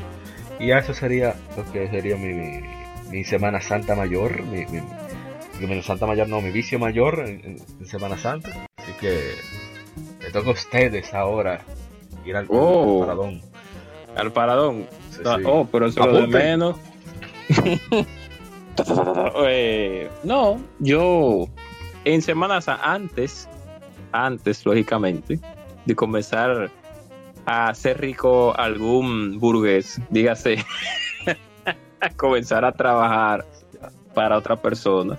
Y eso sería lo que sería mi, mi, mi Semana Santa mayor, mi, mi Semana Santa mayor no, mi vicio mayor en, Semana Santa. Así que le toca a ustedes ahora ir al, Oh. al paradón. Al paradón. Sí, Ah, sí. Oh, pero eso es lo de menos. Eh, no, yo en semanas antes, antes, lógicamente, de comenzar a hacer rico algún burgués, dígase, a comenzar a trabajar para otra persona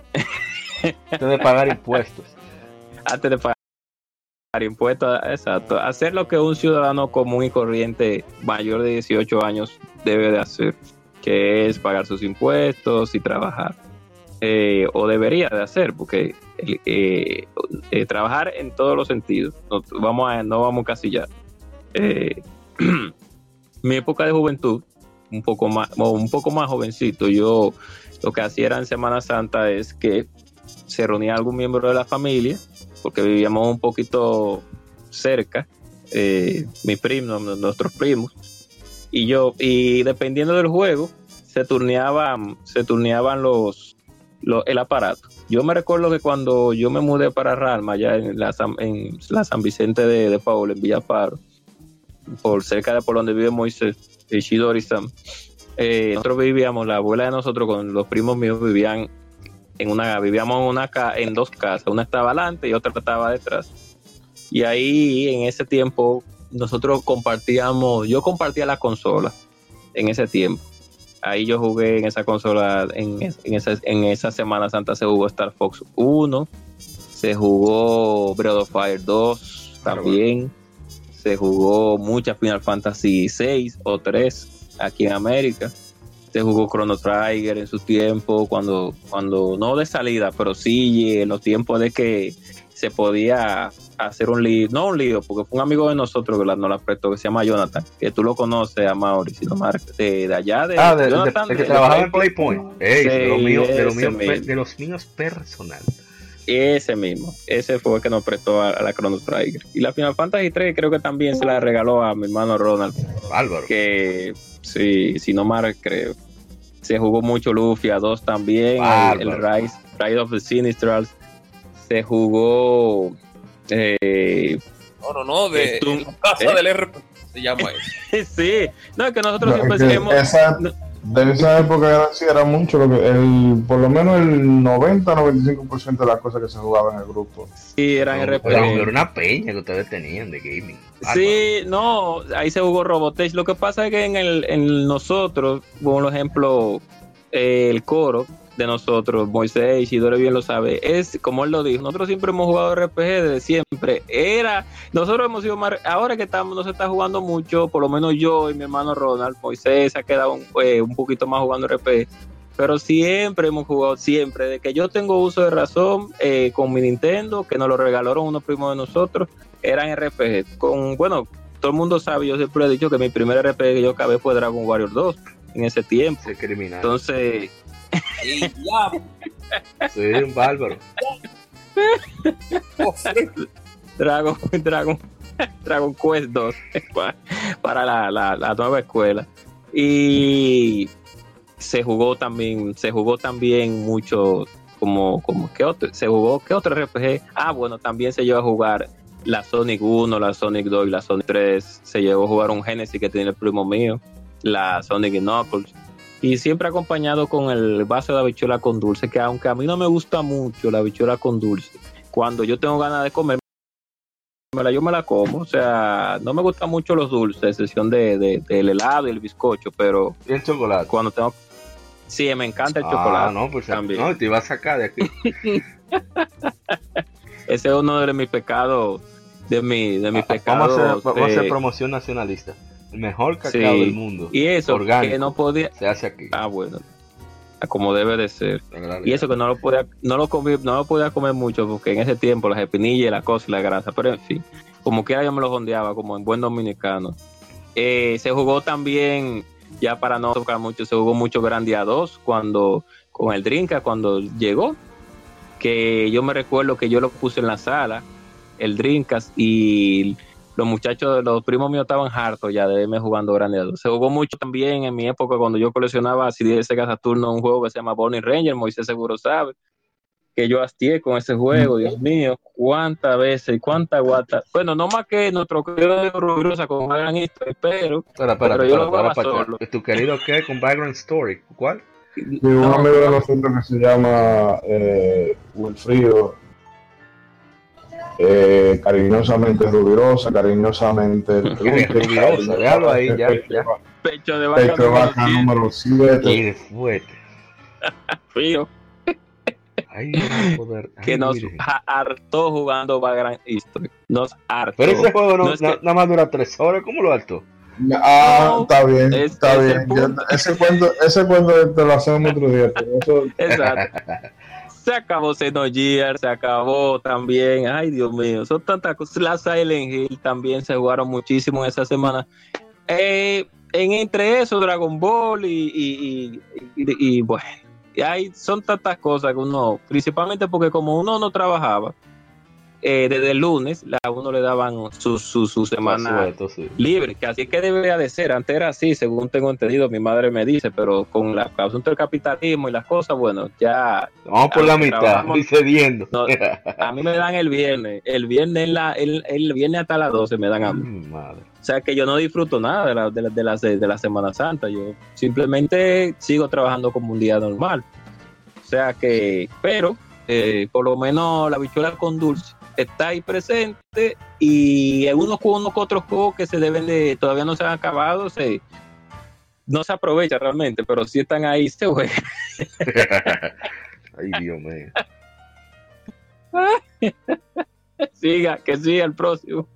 Antes de pagar impuestos. antes de pagar impuestos, exacto, hacer lo que un ciudadano común y corriente mayor de 18 años debe de hacer, que es pagar sus impuestos y trabajar. Eh, o debería de hacer, porque eh, eh, trabajar en todos los sentidos, no vamos a, no vamos a casillar. Mi época de juventud, un poco más, un poco más jovencito, yo lo que hacía era en Semana Santa es que se reunía algún miembro de la familia, porque vivíamos un poquito cerca, eh, mi primo, nuestros primos, y yo, y dependiendo del juego, se turneaban, se turneaban los, el aparato. Yo me recuerdo que cuando yo me mudé para Ralma, allá en la, San- Vicente de, de Paul, en Villaparo, por cerca de por donde vive Moisés, eh, Shidori-san, eh, nosotros vivíamos, la abuela de nosotros con los primos míos vivían en una, vivíamos en una en dos casas, una estaba adelante y otra estaba detrás. Y ahí en ese tiempo nosotros compartíamos, yo compartía la consola en ese tiempo. Ahí yo jugué en esa consola, en, en esa, en esa Semana Santa se jugó Star Fox 1, se jugó Breath of Fire 2 también, se jugó muchas Final Fantasy 6 o 3 aquí en América se jugó Chrono Trigger en su tiempo, cuando, cuando no de salida, pero sí en los tiempos de que se podía hacer un lío, no un lío, porque fue un amigo de nosotros que la- nos la prestó, que se llama Jonathan, que tú lo conoces, a Mauri, si de, de allá, de, Ah, de, Jonathan, de que trabajaba en Playpoint. Ey, de, los Sí, míos, de los personal. Ese mismo, ese fue el que nos prestó a, a la Chrono Trigger. Y la Final Fantasy 3 creo que también se la regaló a mi hermano Ronald. Álvaro. que sí, si no mal creo. Se jugó mucho Lufia 2 también, el, el. Rise, Rise of the Sinistrals. Se jugó eh, No, no, no, de en la casa ¿eh? del RP se llama eso. sí, no, es que nosotros No, siempre que seguimos esa- no. De esa época era, sí, era mucho, lo que el, por lo menos el 90-95% de las cosas que se jugaban en el grupo. sí, eran Pero- RPG. era una peña que ustedes tenían de gaming. Sí, no, ahí se jugó Robotech. Lo que pasa es que en el en nosotros, por ejemplo, eh, el coro, de nosotros, Moisés Isidore bien lo sabe, es como él lo dijo, nosotros siempre hemos jugado RPG desde siempre. Era, nosotros hemos sido más, ahora que estamos, no se está jugando mucho, por lo menos yo y mi hermano Ronald, Moisés se ha quedado un, eh, un poquito más jugando RPG. Pero siempre hemos jugado, siempre, de que yo tengo uso de razón eh, con mi Nintendo, que nos lo regalaron unos primos de nosotros, eran RPG. Con, bueno, todo el mundo sabe, yo siempre he dicho que mi primer RPG que yo acabé fue Dragon Warrior 2 en ese tiempo. Criminal. Entonces, Y ya, sí, un bárbaro. oh. Dragon, Dragon, Dragon Quest 2 pa- para la, la- la nueva escuela. Y se jugó también, se jugó también mucho como, como ¿qué otro? Se jugó, ¿qué otro RPG? Ah, bueno, también se llevó a jugar la Sonic 1, la Sonic 2 y la Sonic 3. Se llevó a jugar un Genesis que tiene el primo mío, la Sonic Knuckles. Y siempre acompañado con el vaso de habichuela con dulce, que aunque a mí no me gusta mucho la habichuela con dulce, cuando yo tengo ganas de comer, me la- yo me la como. O sea, no me gustan mucho los dulces, a excepción de, de- del helado y el bizcocho, pero Y el chocolate. cuando tengo... Sí, me encanta el ah, chocolate. no, pues también. no, te iba a sacar de aquí. Ese es uno de mis pecados, de, mi, de mis Ah, vamos, pecados. a hacer, vamos a hacer promoción nacionalista. El mejor cacao Sí. del mundo y eso, orgánico. que no podía... se hace aquí. Ah, bueno, como debe de ser. Y eso que no lo podía, no lo comí, no lo podía comer mucho porque en ese tiempo las espinillas, la cosa y la grasa, pero en fin, como quiera yo me lo jondeaba como en buen dominicano. Eh, se jugó también, ya para no tocar mucho, se jugó mucho Grandia 2 cuando, con el Drinka cuando llegó, que yo me recuerdo que yo lo puse en la sala, el Drinkas y los muchachos, los primos míos estaban hartos ya de verme jugando Grandia 2. Se jugó mucho también en mi época cuando yo coleccionaba CD de Sega Saturno, un juego que se llama Bonnie Ranger, Moisés seguro sabe, que yo hastié con ese juego, Dios mío, cuántas veces, cuántas guatas. Bueno, no más que nuestro querido de Rubirosa con una gran historia, pero Espera, espera, pero yo lo para solo. ¿Tu querido qué? Con Background Story. ¿Cuál? Y un No, amigo de nosotros que se llama eh, Wilfrido, eh, cariñosamente rubirosa, cariñosamente rubirosa, déjalo ahí, ya, ya. pecho de vaca Pecho vaca número 7. Qué fuerte. frío, Ay, poder. Ay, que nos mire. hartó jugando Vagrant History. Nos hartó. Pero ese juego no, No es na- que- nada más dura tres horas. ¿Cómo lo harto? Ah, No, está bien, es- está es bien. Yo- ese, cuento, ese cuento te lo hacemos otro día, pero eso Exacto. Se acabó Xenogears, se acabó también. Ay, Dios mío, son tantas cosas. La Silent Hill también se jugaron muchísimo en esa semana. Eh, en entre eso, Dragon Ball y, y, y- y- y, bueno, hay, son tantas cosas que uno, principalmente porque como uno no trabajaba, eh, desde el lunes, a uno le daban su, su, su semana Suelto, sí. libre, que así que debería de ser. Antes era así, según tengo entendido, mi madre me dice, pero con la asunto del capitalismo y las cosas, bueno, ya Vamos por la mitad, y cediendo. No. a mí me dan el viernes, el viernes, en la, el, el viernes hasta las 12 me dan a mí. Mm, madre. O sea que yo no disfruto nada de la, de la, de la, de la Semana Santa, yo simplemente sigo trabajando como un día normal. O sea que, pero eh, por lo menos la bichuela con dulce está ahí presente y algunos unos otros juegos que se deben de, todavía no se han acabado, se, no se aprovecha realmente, pero sí están ahí, se juegan. Ay, Dios mío. siga, que siga el próximo.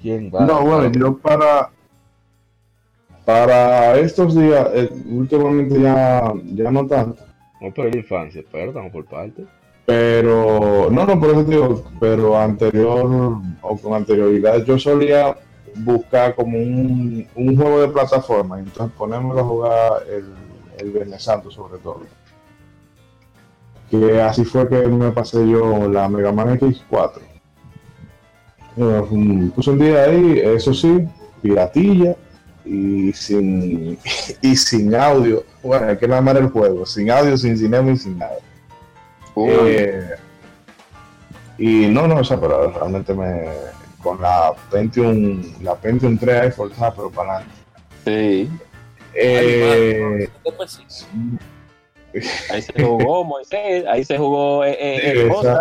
¿Quién va? No, bueno, yo para para estos días, eh, últimamente ya, ya no tanto, No, pero la infancia, pero estamos por parte. pero no, no, por eso digo, pero anterior o con anterioridad yo solía buscar como un, un juego de plataforma, entonces ponérmelo a jugar el, el Viernes Santo sobre todo. Que así fue que me pasé yo la Mega Man X4. Eh, Puse un día ahí, eso sí, piratilla y sin, y sin audio. Bueno, hay que llamar el juego, sin audio, sin cinema y sin nada. Eh, y no, no, o sea, pero realmente me. Con la Pentium, la Pentium 3 ahí forzada, pero para adelante. Sí. Eh, sí. Ahí se jugó Moisés, ahí se jugó eh, eh, Sí, eh,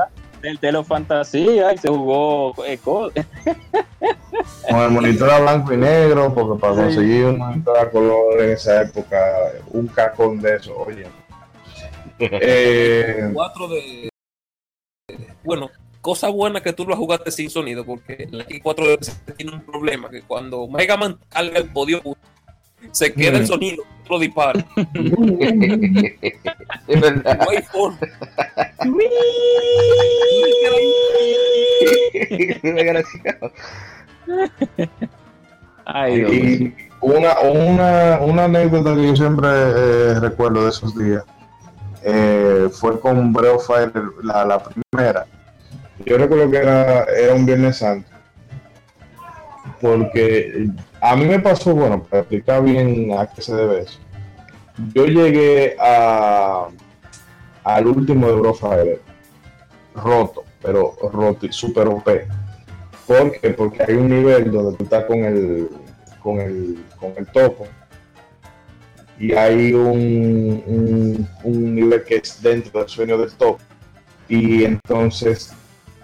del Telo Fantasía, ahí se jugó eh, co- Con el monitor a blanco y negro, porque para conseguir un monitor a color en esa época, un cacón de eso, oye. Eh, 4 de. Bueno, cosa buena que tú lo jugaste sin sonido, porque la X4 tiene un problema: que cuando Mega Man carga el podio, se queda el sonido, lo dispara. es verdad. No hay forma. Desgraciado. Ay, Dios y una, una, una anécdota que yo siempre eh, recuerdo de esos días eh, fue con Breath of Fire, la, la primera. Yo recuerdo que era, era un Viernes Santo. Porque a mí me pasó, bueno, para explicar bien a qué se debe eso. Yo llegué a, al último de Fire roto, pero roto y super OP. ¿Por qué? Porque hay un nivel donde tú estás con el, con el, con el topo y hay un, un, un nivel que es dentro del sueño del topo y entonces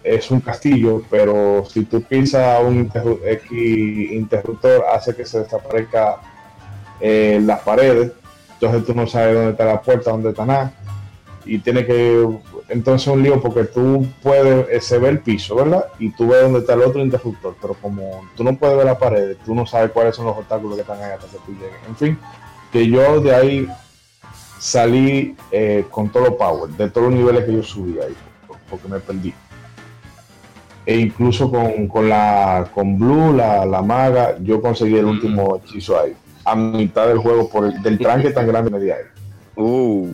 es un castillo, pero si tú pisas un interru- X interruptor hace que se desaparezca eh, las paredes, entonces tú no sabes dónde está la puerta, dónde está nada. Y tiene que entonces es un lío porque tú puedes eh, se ve el piso verdad y tú ves dónde está el otro interruptor pero como tú no puedes ver la pared tú no sabes cuáles son los obstáculos que están ahí hasta que tú llegues. En fin que yo de ahí salí eh, con todo los power de todos los niveles que yo subí ahí por- porque me perdí e incluso con, con la con Blue la, la maga yo conseguí el último hechizo ahí a mitad del juego por el, del tranque tan grande que me di ahí. Uh,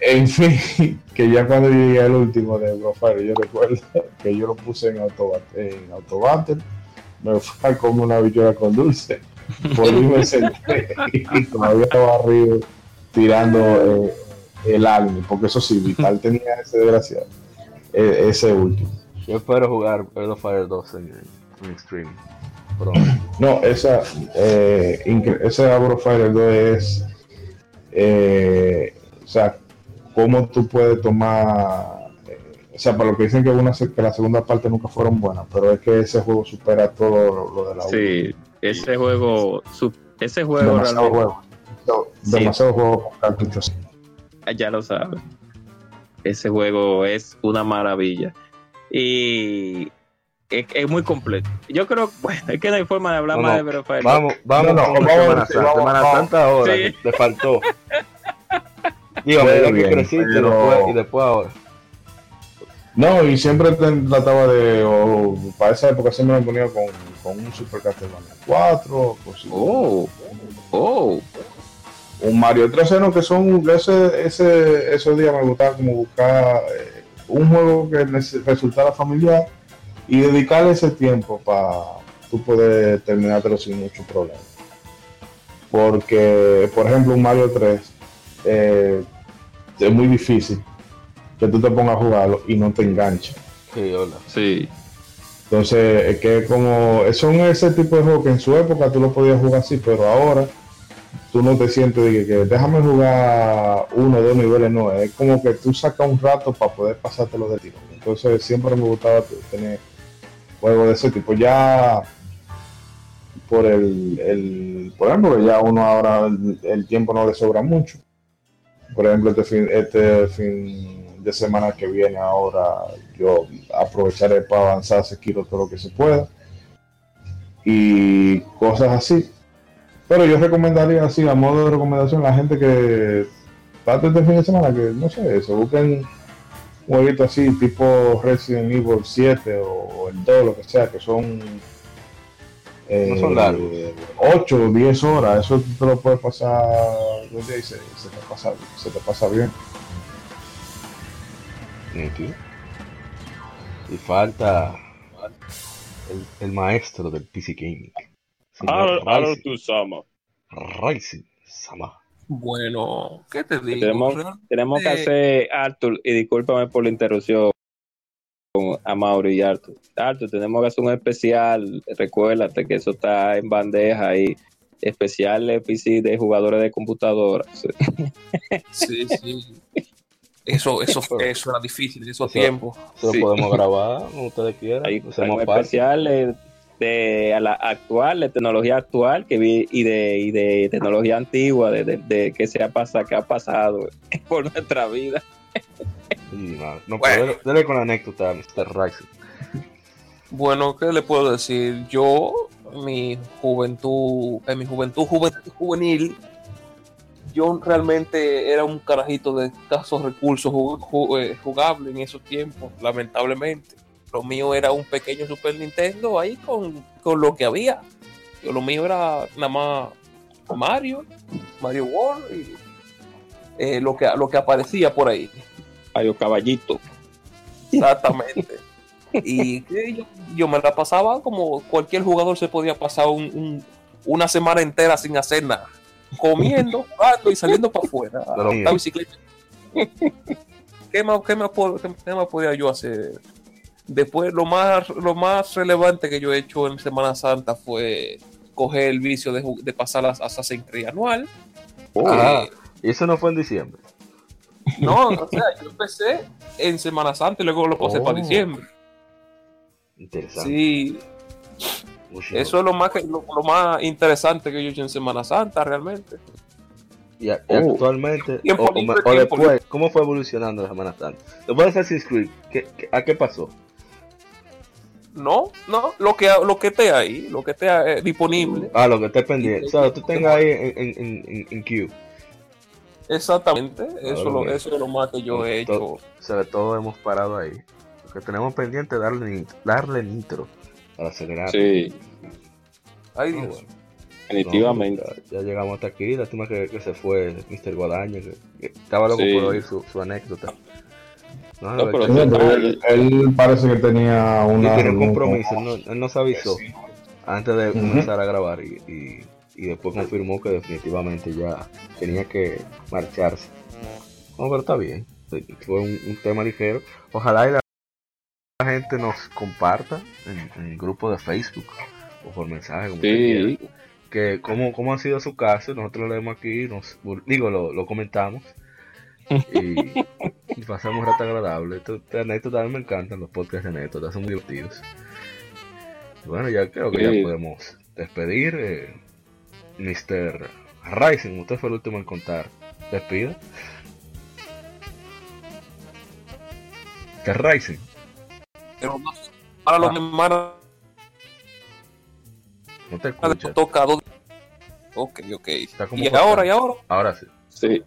en fin, que ya cuando llegué al último de Brofire, yo recuerdo que yo lo puse en autobat en autobattle, me fue a comer una bichuela con dulce, ahí me senté y todavía estaba arriba tirando eh, el alma, porque eso sí, Vital tenía ese desgraciado, eh, ese último. Yo espero jugar Breath of Fire 2 en, en Extreme. Pronto. No, esa, eh, incre- ese Brofire 2 es, eh, o sea, cómo tú puedes tomar, eh, o sea, para lo que dicen que, una, que la segunda parte nunca fueron buenas, pero es que ese juego supera todo lo, lo de la sí, ese juego, su- ese juego demasiado realmente, juego, No, Sí. demasiado juego con cartuchos. ya lo sabes. Ese juego es una maravilla. Y es, es muy completo. Yo creo, bueno, es que no hay forma de hablar No, más no. de Breath of Fire. Vamos, vamos No, no, con vamos, Semana sí, Santa. vamos, Semana. Santa ahora, Sí. te faltó. Digo, medida que bien, creciste pero- después, y después ahora. No, y siempre te- trataba de, o para esa época siempre me ponía con, con un Super Castlevania 4, cosas- Oh, oh, un Mario 3 no que son ese, ese esos días me gustaba como buscar eh, un juego que resultara familiar y dedicarle ese tiempo para tú poder terminártelo sin mucho problema porque por ejemplo un Mario 3 eh, es muy difícil que tú te pongas a jugarlo y no te enganche Sí, hola. sí. entonces, es que como son ese tipo de juegos que en su época tú lo podías jugar así, pero ahora tú no te sientes de que, déjame jugar uno o dos niveles, no, es como que tú sacas un rato para poder pasártelo de tiro. Entonces siempre me gustaba tener juegos de ese tipo. Ya por el, el por ejemplo, ya uno ahora el, tiempo no le sobra mucho. Por ejemplo, este fin, este fin de semana que viene ahora yo aprovecharé para avanzar Sekiro todo lo que se pueda y cosas así. Pero yo recomendaría así, a modo de recomendación, a la gente que trate este fin de semana, que no sé, se busquen un jueguito así, tipo Resident Evil 7 o el 2, lo que sea, que son No son largos. 8 o 10 horas, eso te lo puedes pasar dos días y se, se te pasa, se te pasa bien. Y falta el, el maestro del PC Gaming. Señor Ryzen. Ryzen Sama. Bueno, ¿qué te digo? Tenemos- que hacer, Arthur, y discúlpame por la interrupción con a Mauro y Arthur. Arthur, tenemos que hacer un especial, recuérdate que eso está en bandeja ahí, especial PC de jugadores de computadora. Sí. Sí. Eso, eso, eso era difícil en esos Eso- tiempos. Eso Sí. lo podemos grabar como ustedes quieran. Hay, Hacemos hay un parte. especial, de a la actual, de tecnología actual que vi, y de, y de tecnología antigua, de, de, de que se ha pasado, que ha pasado por nuestra vida. Sí, no, no, Bueno. pero dale, dale con la anécdota, Mr. Rising. Bueno, ¿qué le puedo decir? Yo, mi juventud, en mi juventud juve- juvenil, yo realmente era un carajito de escasos recursos ju- ju- eh, jugables en esos tiempos, lamentablemente. Lo mío era un pequeño Super Nintendo ahí con, con lo que había. Yo, lo mío era nada más Mario, Mario World y eh, lo, que, lo que aparecía por ahí. Ay, caballito. Exactamente. y yo, yo me la pasaba como cualquier jugador se podía pasar un- un- una semana entera sin hacer nada. Comiendo, jugando y saliendo para afuera. la bicicleta. ¿Qué más, qué, más, qué más podía yo hacer? Después, lo más, lo más relevante que yo he hecho en Semana Santa fue coger el vicio de, pasar a Assassin's Creed anual. Ah, Eh, y eso no fue en diciembre. no, o sea, yo empecé en Semana Santa y luego lo pasé Oh. para diciembre. Interesante. Sí. Eso es lo más, lo, lo más interesante que yo he hecho en Semana Santa, realmente. Y, a- y Oh. actualmente, o, después, ¿cómo fue evolucionando la Semana Santa? Después de Assassin's Creed, ¿qué, qué- a qué pasó? No, no, lo que, lo que esté ahí, lo que esté eh, disponible. Ah, lo que esté pendiente. O sea, tú tengas ahí en, en, en, en, queue. Exactamente, eso, lo, bien. eso es lo más que yo he To- hecho. O sea, todos hemos parado ahí. Lo que tenemos pendiente es darle, darle nitro para acelerar. Sí, Ay, Ah, Dios. bueno. definitivamente. No, ya, ya llegamos hasta aquí. Lástima que, que se fue Mr. Guadaña. Que, que estaba loco Sí. por oír su, su anécdota. No, No, pero él, él parece que tenía una. tiene un compromiso, él, no- él nos avisó antes de Ujú. comenzar a grabar y, y- y después confirmó que definitivamente ya tenía que marcharse. No, pero está bien, fue un, un tema ligero. Ojalá y la, la gente nos comparta en, en el grupo de Facebook o por mensaje, como Sí, que cómo, cómo ha sido su caso, nosotros lo leemos aquí, nos, digo, lo, lo comentamos y, y pasamos un rato agradable. Esto, esta anécdota a mí me encantan los podcasts de anécdotas, son divertidos. Y bueno, ya creo que Sí. ya podemos despedir. Eh, Mr. Rising, usted fue el último en contar. Despida. Mr. Rising, Pero para los Ah. hermanos no te escuchas. tocado. Ok, ok. Está como Y cortado. ahora, y ahora. Ahora sí. sí.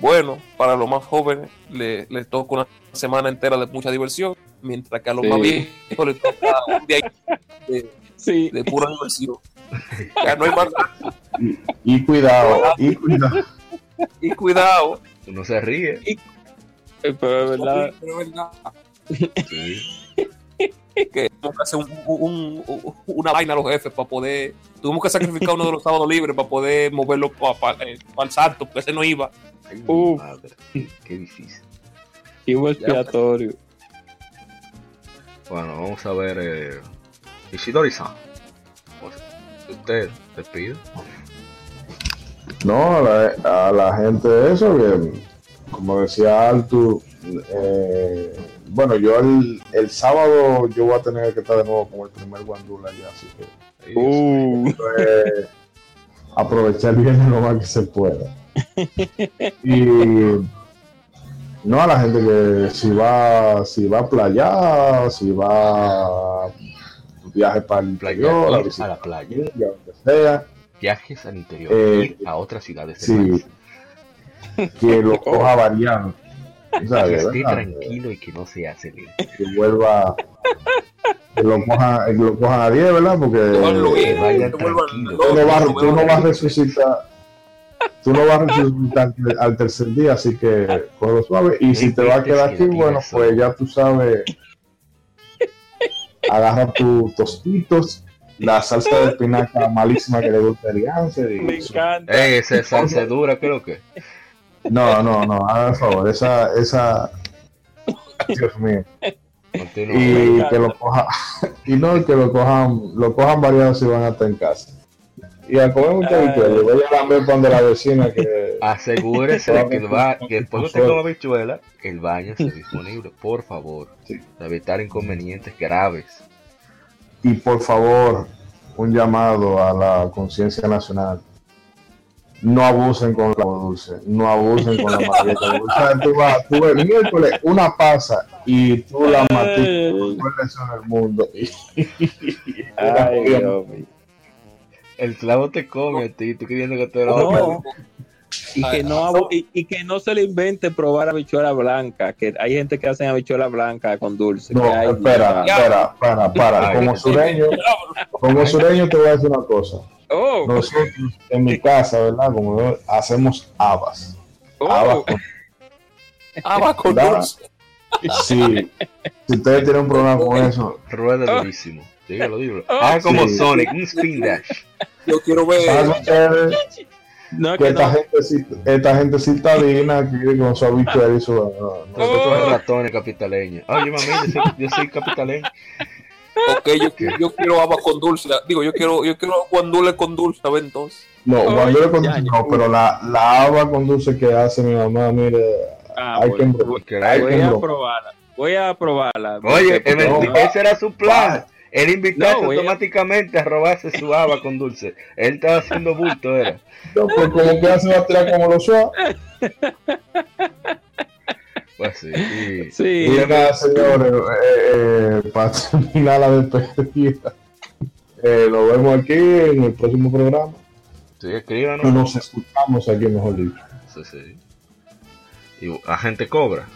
Bueno, para los más jóvenes les le toca una semana entera de mucha diversión, mientras que a los Sí. más viejos les toca un día de, Sí. de pura diversión. Ya no hay más. Y cuidado, y cuidado. Y cuidado. Uno se ríe. Eh, Pero es verdad. Pero es verdad Sí. que tuvimos que hacer un- un- un- una vaina a los jefes para poder. Tuvimos que sacrificar uno de los sábados libres para poder moverlo para el santo, porque ese no iba. Ay, madre. Qué difícil. Chivo expiatorio. Bueno, vamos a ver. Eh, Ishidori-san. Usted despide. No, a la, a la gente de eso, que como decía Altu, eh, bueno, yo el, el sábado yo voy a tener que estar de nuevo con el primer guandula ya, así que Uh, es aprovechar bien lo más que se pueda. Y no a la gente que si va, si va a playa, si va a viaje para el playa, interior, a ir a la playa, lo que sea, viajes al interior, Eh, a otras ciudades sí. país. que lo coja variando. O sea, Que esté tranquilo y que no se acelere. que vuelva que lo cojan que lo cojan a 10, ¿verdad? Porque que tú no vas, que tú no vuelvan- vas a resucitar tú no vas a resucitar al tercer día, así que lo suave. Y si te vas a quedar aquí, bueno, pues ya tú sabes, agarra tus tostitos, la salsa de espinaca malísima que le gusta el y me encanta. Ey, esa salsa dura, creo que. No, no, no, haga el favor, esa, esa, Dios mío. Continúa. y que lo cojan y no que lo cojan lo cojan variados si van a estar en casa y a comer mucha Ay. habichuela y vayan a ver pan de la vecina que Asegúrese de que, el ba- que después coma el baño esté disponible, por favor. Sí. Para evitar inconvenientes graves. y por favor, un llamado a la conciencia nacional. No abusen con la dulce, no abusen con la margarita dulce. O sea, tú vas, tú el miércoles una pasa y tú la matas en el mundo. Ay, Dios mío. El clavo te come, tío. Tú queriendo que te lo No. Y que, no, abu- y, y que no se le invente probar habichuela blanca, que hay gente que hace habichuela blanca con dulce. No, que hay- espera, espera, para, para. Como sureño, como sureño te voy a decir una cosa. Oh, Nosotros en mi casa, ¿verdad? Como yo, hacemos habas. Habas oh, con Ah, va con dulce. Sí, si ustedes tienen un problema con eso, Rueda durísimo. Dígalo, dígalo. Oh, Ah, como sí. Sonic, un spin dash. Yo quiero ver. ¿Saben ustedes no, que que esta no. gente, sí- esta gente citadina aquí con su habichuela y su... no, no. Nosotros Oh. ratones capitaleños. Oye, mami, yo soy, yo soy capitaleño. Ok, yo, yo quiero agua con dulce. Digo, yo quiero, yo quiero guandule con dulce, a ver entonces. No, cuando yo con dulce ya. no, pero la, la haba con dulce que hace mi mamá, mire, Ah, hay bueno, que Que hay voy que a probarla. Voy a probarla. Oye, Porque- no, ese era su plan. Él invitarse No, voy a- automáticamente a robarse su haba con dulce. Él estaba haciendo bulto, era. No, pues como que hace va a tirar como los suave. Pues sí. y- Sí, Y nada, señores, eh, eh, para terminar la despedida, eh, nos vemos aquí en el próximo programa. Sí, escríbanos. Nos escuchamos aquí, mejor dicho. Sí, sí. Y agente cobra.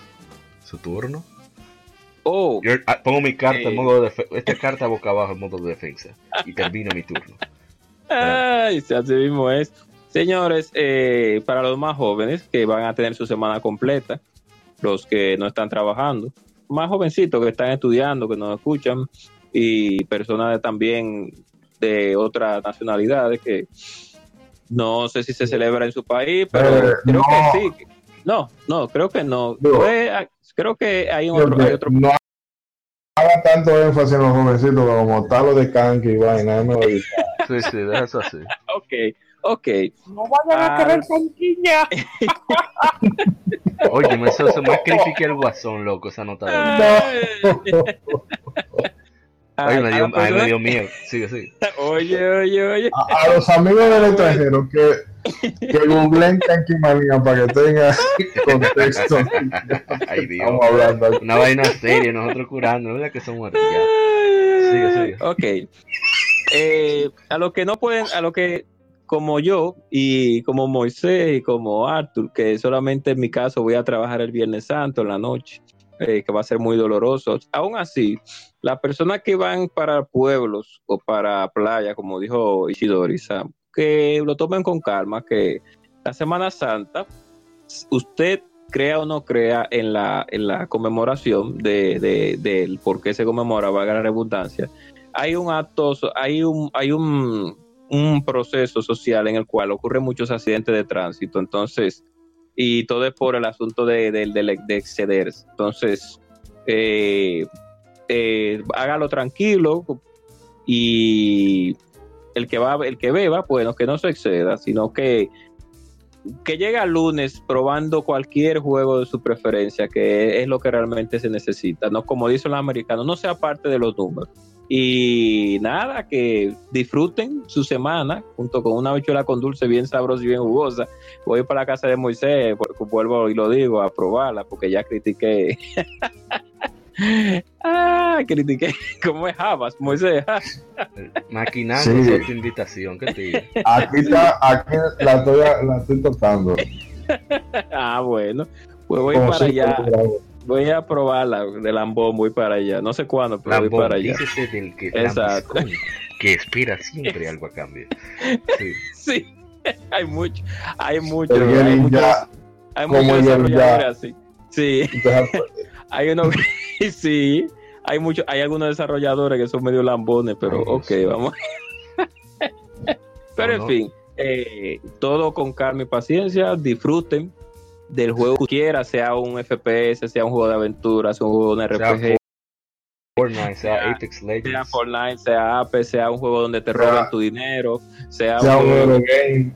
Su turno. Oh, Yo ah, pongo mi carta en Eh. modo de defensa. Esta carta boca abajo en modo de defensa. Y termino mi turno. Ay, sí, así mismo es. Señores, eh, para los más jóvenes que van a tener su semana completa, los que no están trabajando, más jovencitos que están estudiando, que nos escuchan, y personas de- también de otras nacionalidades que no sé si se celebra en su país, pero Eh, creo no. que sí. No, no, creo que no. Creo que hay, un otro, hay otro. No haga tanto énfasis en los jovencitos como tal lo de canque y vaina. no, Sí, sí, eso así. Ok, ok. No vayan a querer sanguínea. Oye, me eso eso más creepy que el guasón, loco, esa nota de Oye, me dio, Ah, ay, me dio miedo. Sigue, sigue. Oye, oye, oye. A, a los amigos del extranjero que, que googleen canquimanía para que tengan contexto. Ay, Dios. Estamos hablando aquí. Una vaina seria, nosotros curando, ¿verdad? Que somos ya. Sigue, sigue. Ok. Eh, a los que no pueden, a los que, como yo, y como Moisés y como Arthur, que solamente en mi caso voy a trabajar el Viernes Santo en la noche, eh, que va a ser muy doloroso. Aún así, las personas que van para pueblos o para playa, como dijo Ishidori Sam, que lo tomen con calma, que la Semana Santa, usted crea o no crea en la, en la conmemoración de, de- del por qué se conmemora, valga la redundancia, hay un acto, hay un, hay un, un proceso social en el cual ocurren muchos accidentes de tránsito, entonces, y todo es por el asunto de- de excederse. Entonces, eh, eh, hágalo tranquilo y el que va, el que beba, bueno, que no se exceda, sino que que llegue al lunes probando cualquier juego de su preferencia, que es lo que realmente se necesita, no como dicen los americanos, no sea parte de los números. Y nada, que disfruten su semana junto con una habichuela con dulce bien sabrosa y bien jugosa. Voy para la casa de Moisés, vuelvo y lo digo, a probarla, porque ya critiqué. ah, critiqué. ¿Cómo es Habas, Moisés? Maquinando Sí. esa tu invitación, ¿qué te digo? Aquí está, aquí la estoy, la estoy tocando. ah, bueno. Pues voy Como para allá. Voy a probarla de Lambón, voy para allá. No sé cuándo, pero voy Lambón, para allá. del que, Exacto. lambiscón, que espera siempre algo a cambio. Sí. Sí, hay mucho, hay mucho, El hay muchos, hay muchos desarrolladores así. Sí, deja- hay uno, sí, hay muchos, hay algunos desarrolladores que son medio lambones, pero Ay, ok, vamos. pero No, en fin, eh, todo con calma y paciencia, disfruten del juego que quiera, sea un FPS, sea un juego de aventura, sea un juego de un Sea RPG, Fortnite, sea Sea- Apex sea. Fortnite, sea Ape, sea un juego donde te Sea- roben tu dinero, sea, sea un juego, Eurogame.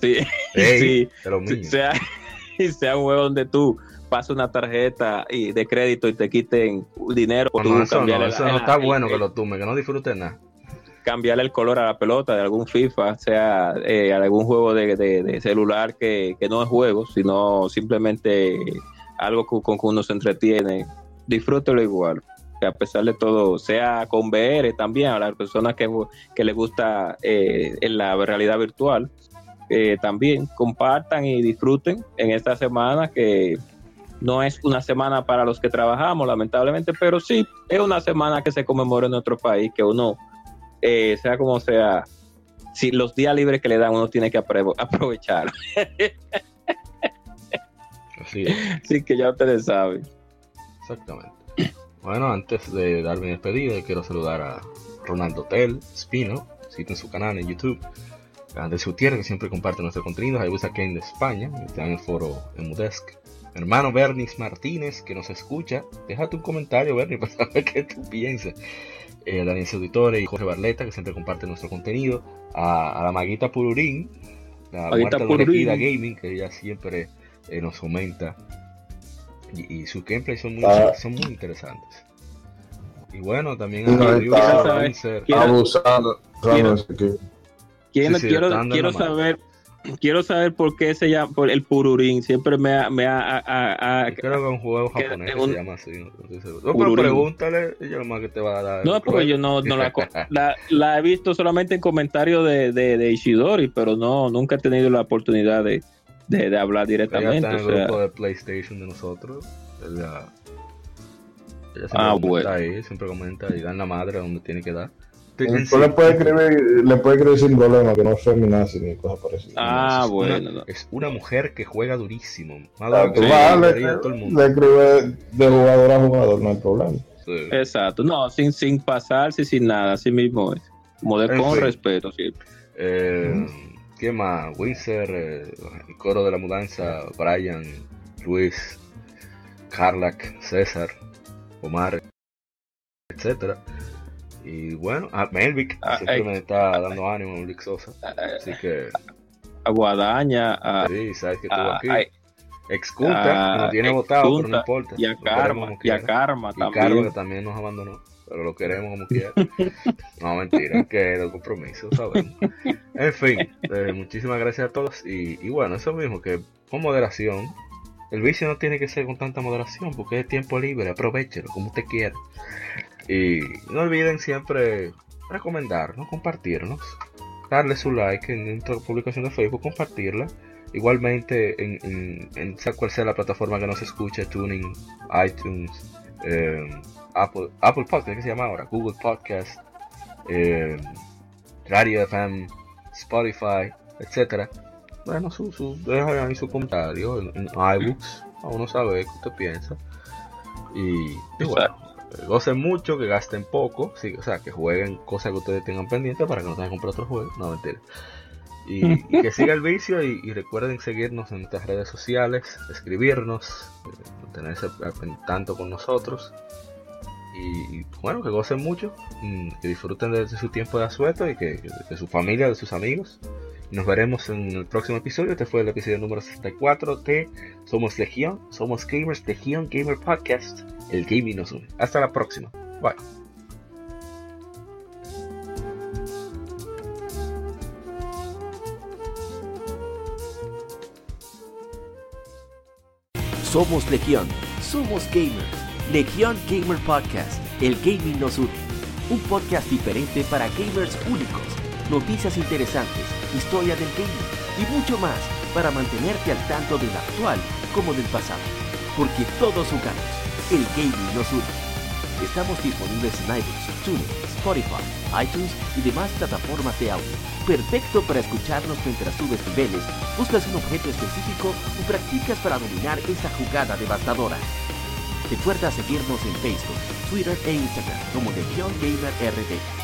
sí, Ey, sí, sea, sea un juego donde tú pase una tarjeta y de crédito y te quiten dinero No, tú eso no, eso la- no está bueno que lo tumbe, que no disfrute nada. cambiarle el color a la pelota de algún FIFA, sea eh, algún juego de, de- de celular que, que no es juego, sino simplemente algo con, con que uno se entretiene, disfrútelo igual. Que a pesar de todo, sea con VR también, a las personas que, que les gusta eh, en la realidad virtual, eh, también compartan y disfruten en esta semana que no es una semana para los que trabajamos, lamentablemente, pero sí es una semana que se conmemora en nuestro país, que uno eh, sea como sea, si los días libres que le dan uno tiene que aprovechar. Así es. Así que ya ustedes saben. Exactamente. Bueno, antes de dar mi despedida, quiero saludar a Ronaldo Tel, Spino, en su canal en YouTube. A Andrés Gutiérrez, que siempre comparte nuestro contenido. A Ibusa Kane de España, está en el foro en Mudesk. Hermano Bernis Martínez, que nos escucha. Déjate un comentario, Bernis, para saber qué tú piensas. Eh, Daniel Auditore y Jorge Barleta, que siempre comparten nuestro contenido. A, a la Maguita Pururín, la Maguita Pururín. Gaming, que ella siempre eh, nos comenta. Y, y sus gameplays son muy, Ah. son muy interesantes. Y bueno, también No, a Quiero- Abusando. quiero-. Quiero, Sí, sí, quiero, está dando quiero la mano. saber quiero saber por qué se llama por el pururín. Siempre me ha, me ha, a- a- creo que es un juego japonés que un- se llama así. No. No, pero pregúntale, ella lo más que te va a dar. No, porque yo no, no la, co- la, la he visto solamente en comentarios de, de, de Ishidori, pero no, nunca he tenido la oportunidad de, de, de hablar Ella directamente. está en el o sea, grupo de PlayStation de nosotros. Ella, ella siempre Ah, comenta bueno. ahí, siempre comenta y da en la madre donde tiene que dar. En sí, le puedes escribir, le puedes escribir sin problema que no es feminazi ni cosas parecidas. Ah, es una- bueno, no. es una mujer que juega durísimo. Ah, que vas, la le, todo el mundo. le de jugador a jugador, no hay problema. Sí. Exacto, no, sin, sin pasarse, sin nada, así mismo es. Como de En con fin. respeto, siempre. Eh, ¿Quién más? Windsor, eh, el coro de la mudanza, Brian, Luis, Carlac, César, Omar, etcétera. Y bueno, a Melvic, que Ah, siempre eh, me está dando ánimo, Melvic Sosa. Así que, A Guadaña, a, sí, sabes que estuvo aquí. Exculta, no tiene votado, pero no importa. y a Karma, y a. Karma Y también. que también nos abandonó, pero lo queremos como quiera. no, mentira, que los compromisos, sabemos. En fin, eh, muchísimas gracias a todos. Y, y bueno, eso mismo, que con moderación. El vicio no tiene que ser con tanta moderación, porque es tiempo libre, aprovechelo como usted quiera. Y no olviden siempre recomendarnos, compartirnos, darle su like en nuestra publicación de Facebook, compartirla. Igualmente, en, en, en cual sea la plataforma que nos escuche, Tuning, iTunes, eh, Apple, Apple Podcast, que se llama ahora, Google Podcast, eh, Radio FM, Spotify, etcétera. Bueno, su, su, dejen ahí su comentario en, iBooks, a uno sabe qué usted piensa. Y, y bueno, gocen mucho, que gasten poco, sí, o sea, que jueguen cosas que ustedes tengan pendientes para que no tengan que comprar otro juego, no mentira. Y, y que siga el vicio y, y recuerden seguirnos en nuestras redes sociales, escribirnos, eh, mantenerse tanto con nosotros. Y bueno, que gocen mucho, mm, que disfruten de, de su tiempo de asueto y que, que- de su familia, de sus amigos. Nos veremos en el próximo episodio. Este fue el episodio número 64 de Somos Legión, Somos Gamers, Legión Gamer Podcast. El gaming nos une. Hasta la próxima. Bye. Somos Legión, somos gamers. Legión Gamer Podcast, el gaming nos une. Un podcast diferente para gamers únicos, noticias interesantes, historia del gaming y mucho más para mantenerte al tanto del actual como del pasado. Porque todos jugamos, el gaming nos une. Estamos disponibles en iTunes, TuneIn, Spotify, iTunes y demás plataformas de audio. Perfecto para escucharnos mientras subes niveles, buscas un objeto específico o practicas para dominar esa jugada devastadora. Recuerda seguirnos en Facebook, Twitter e Instagram como Gamer RD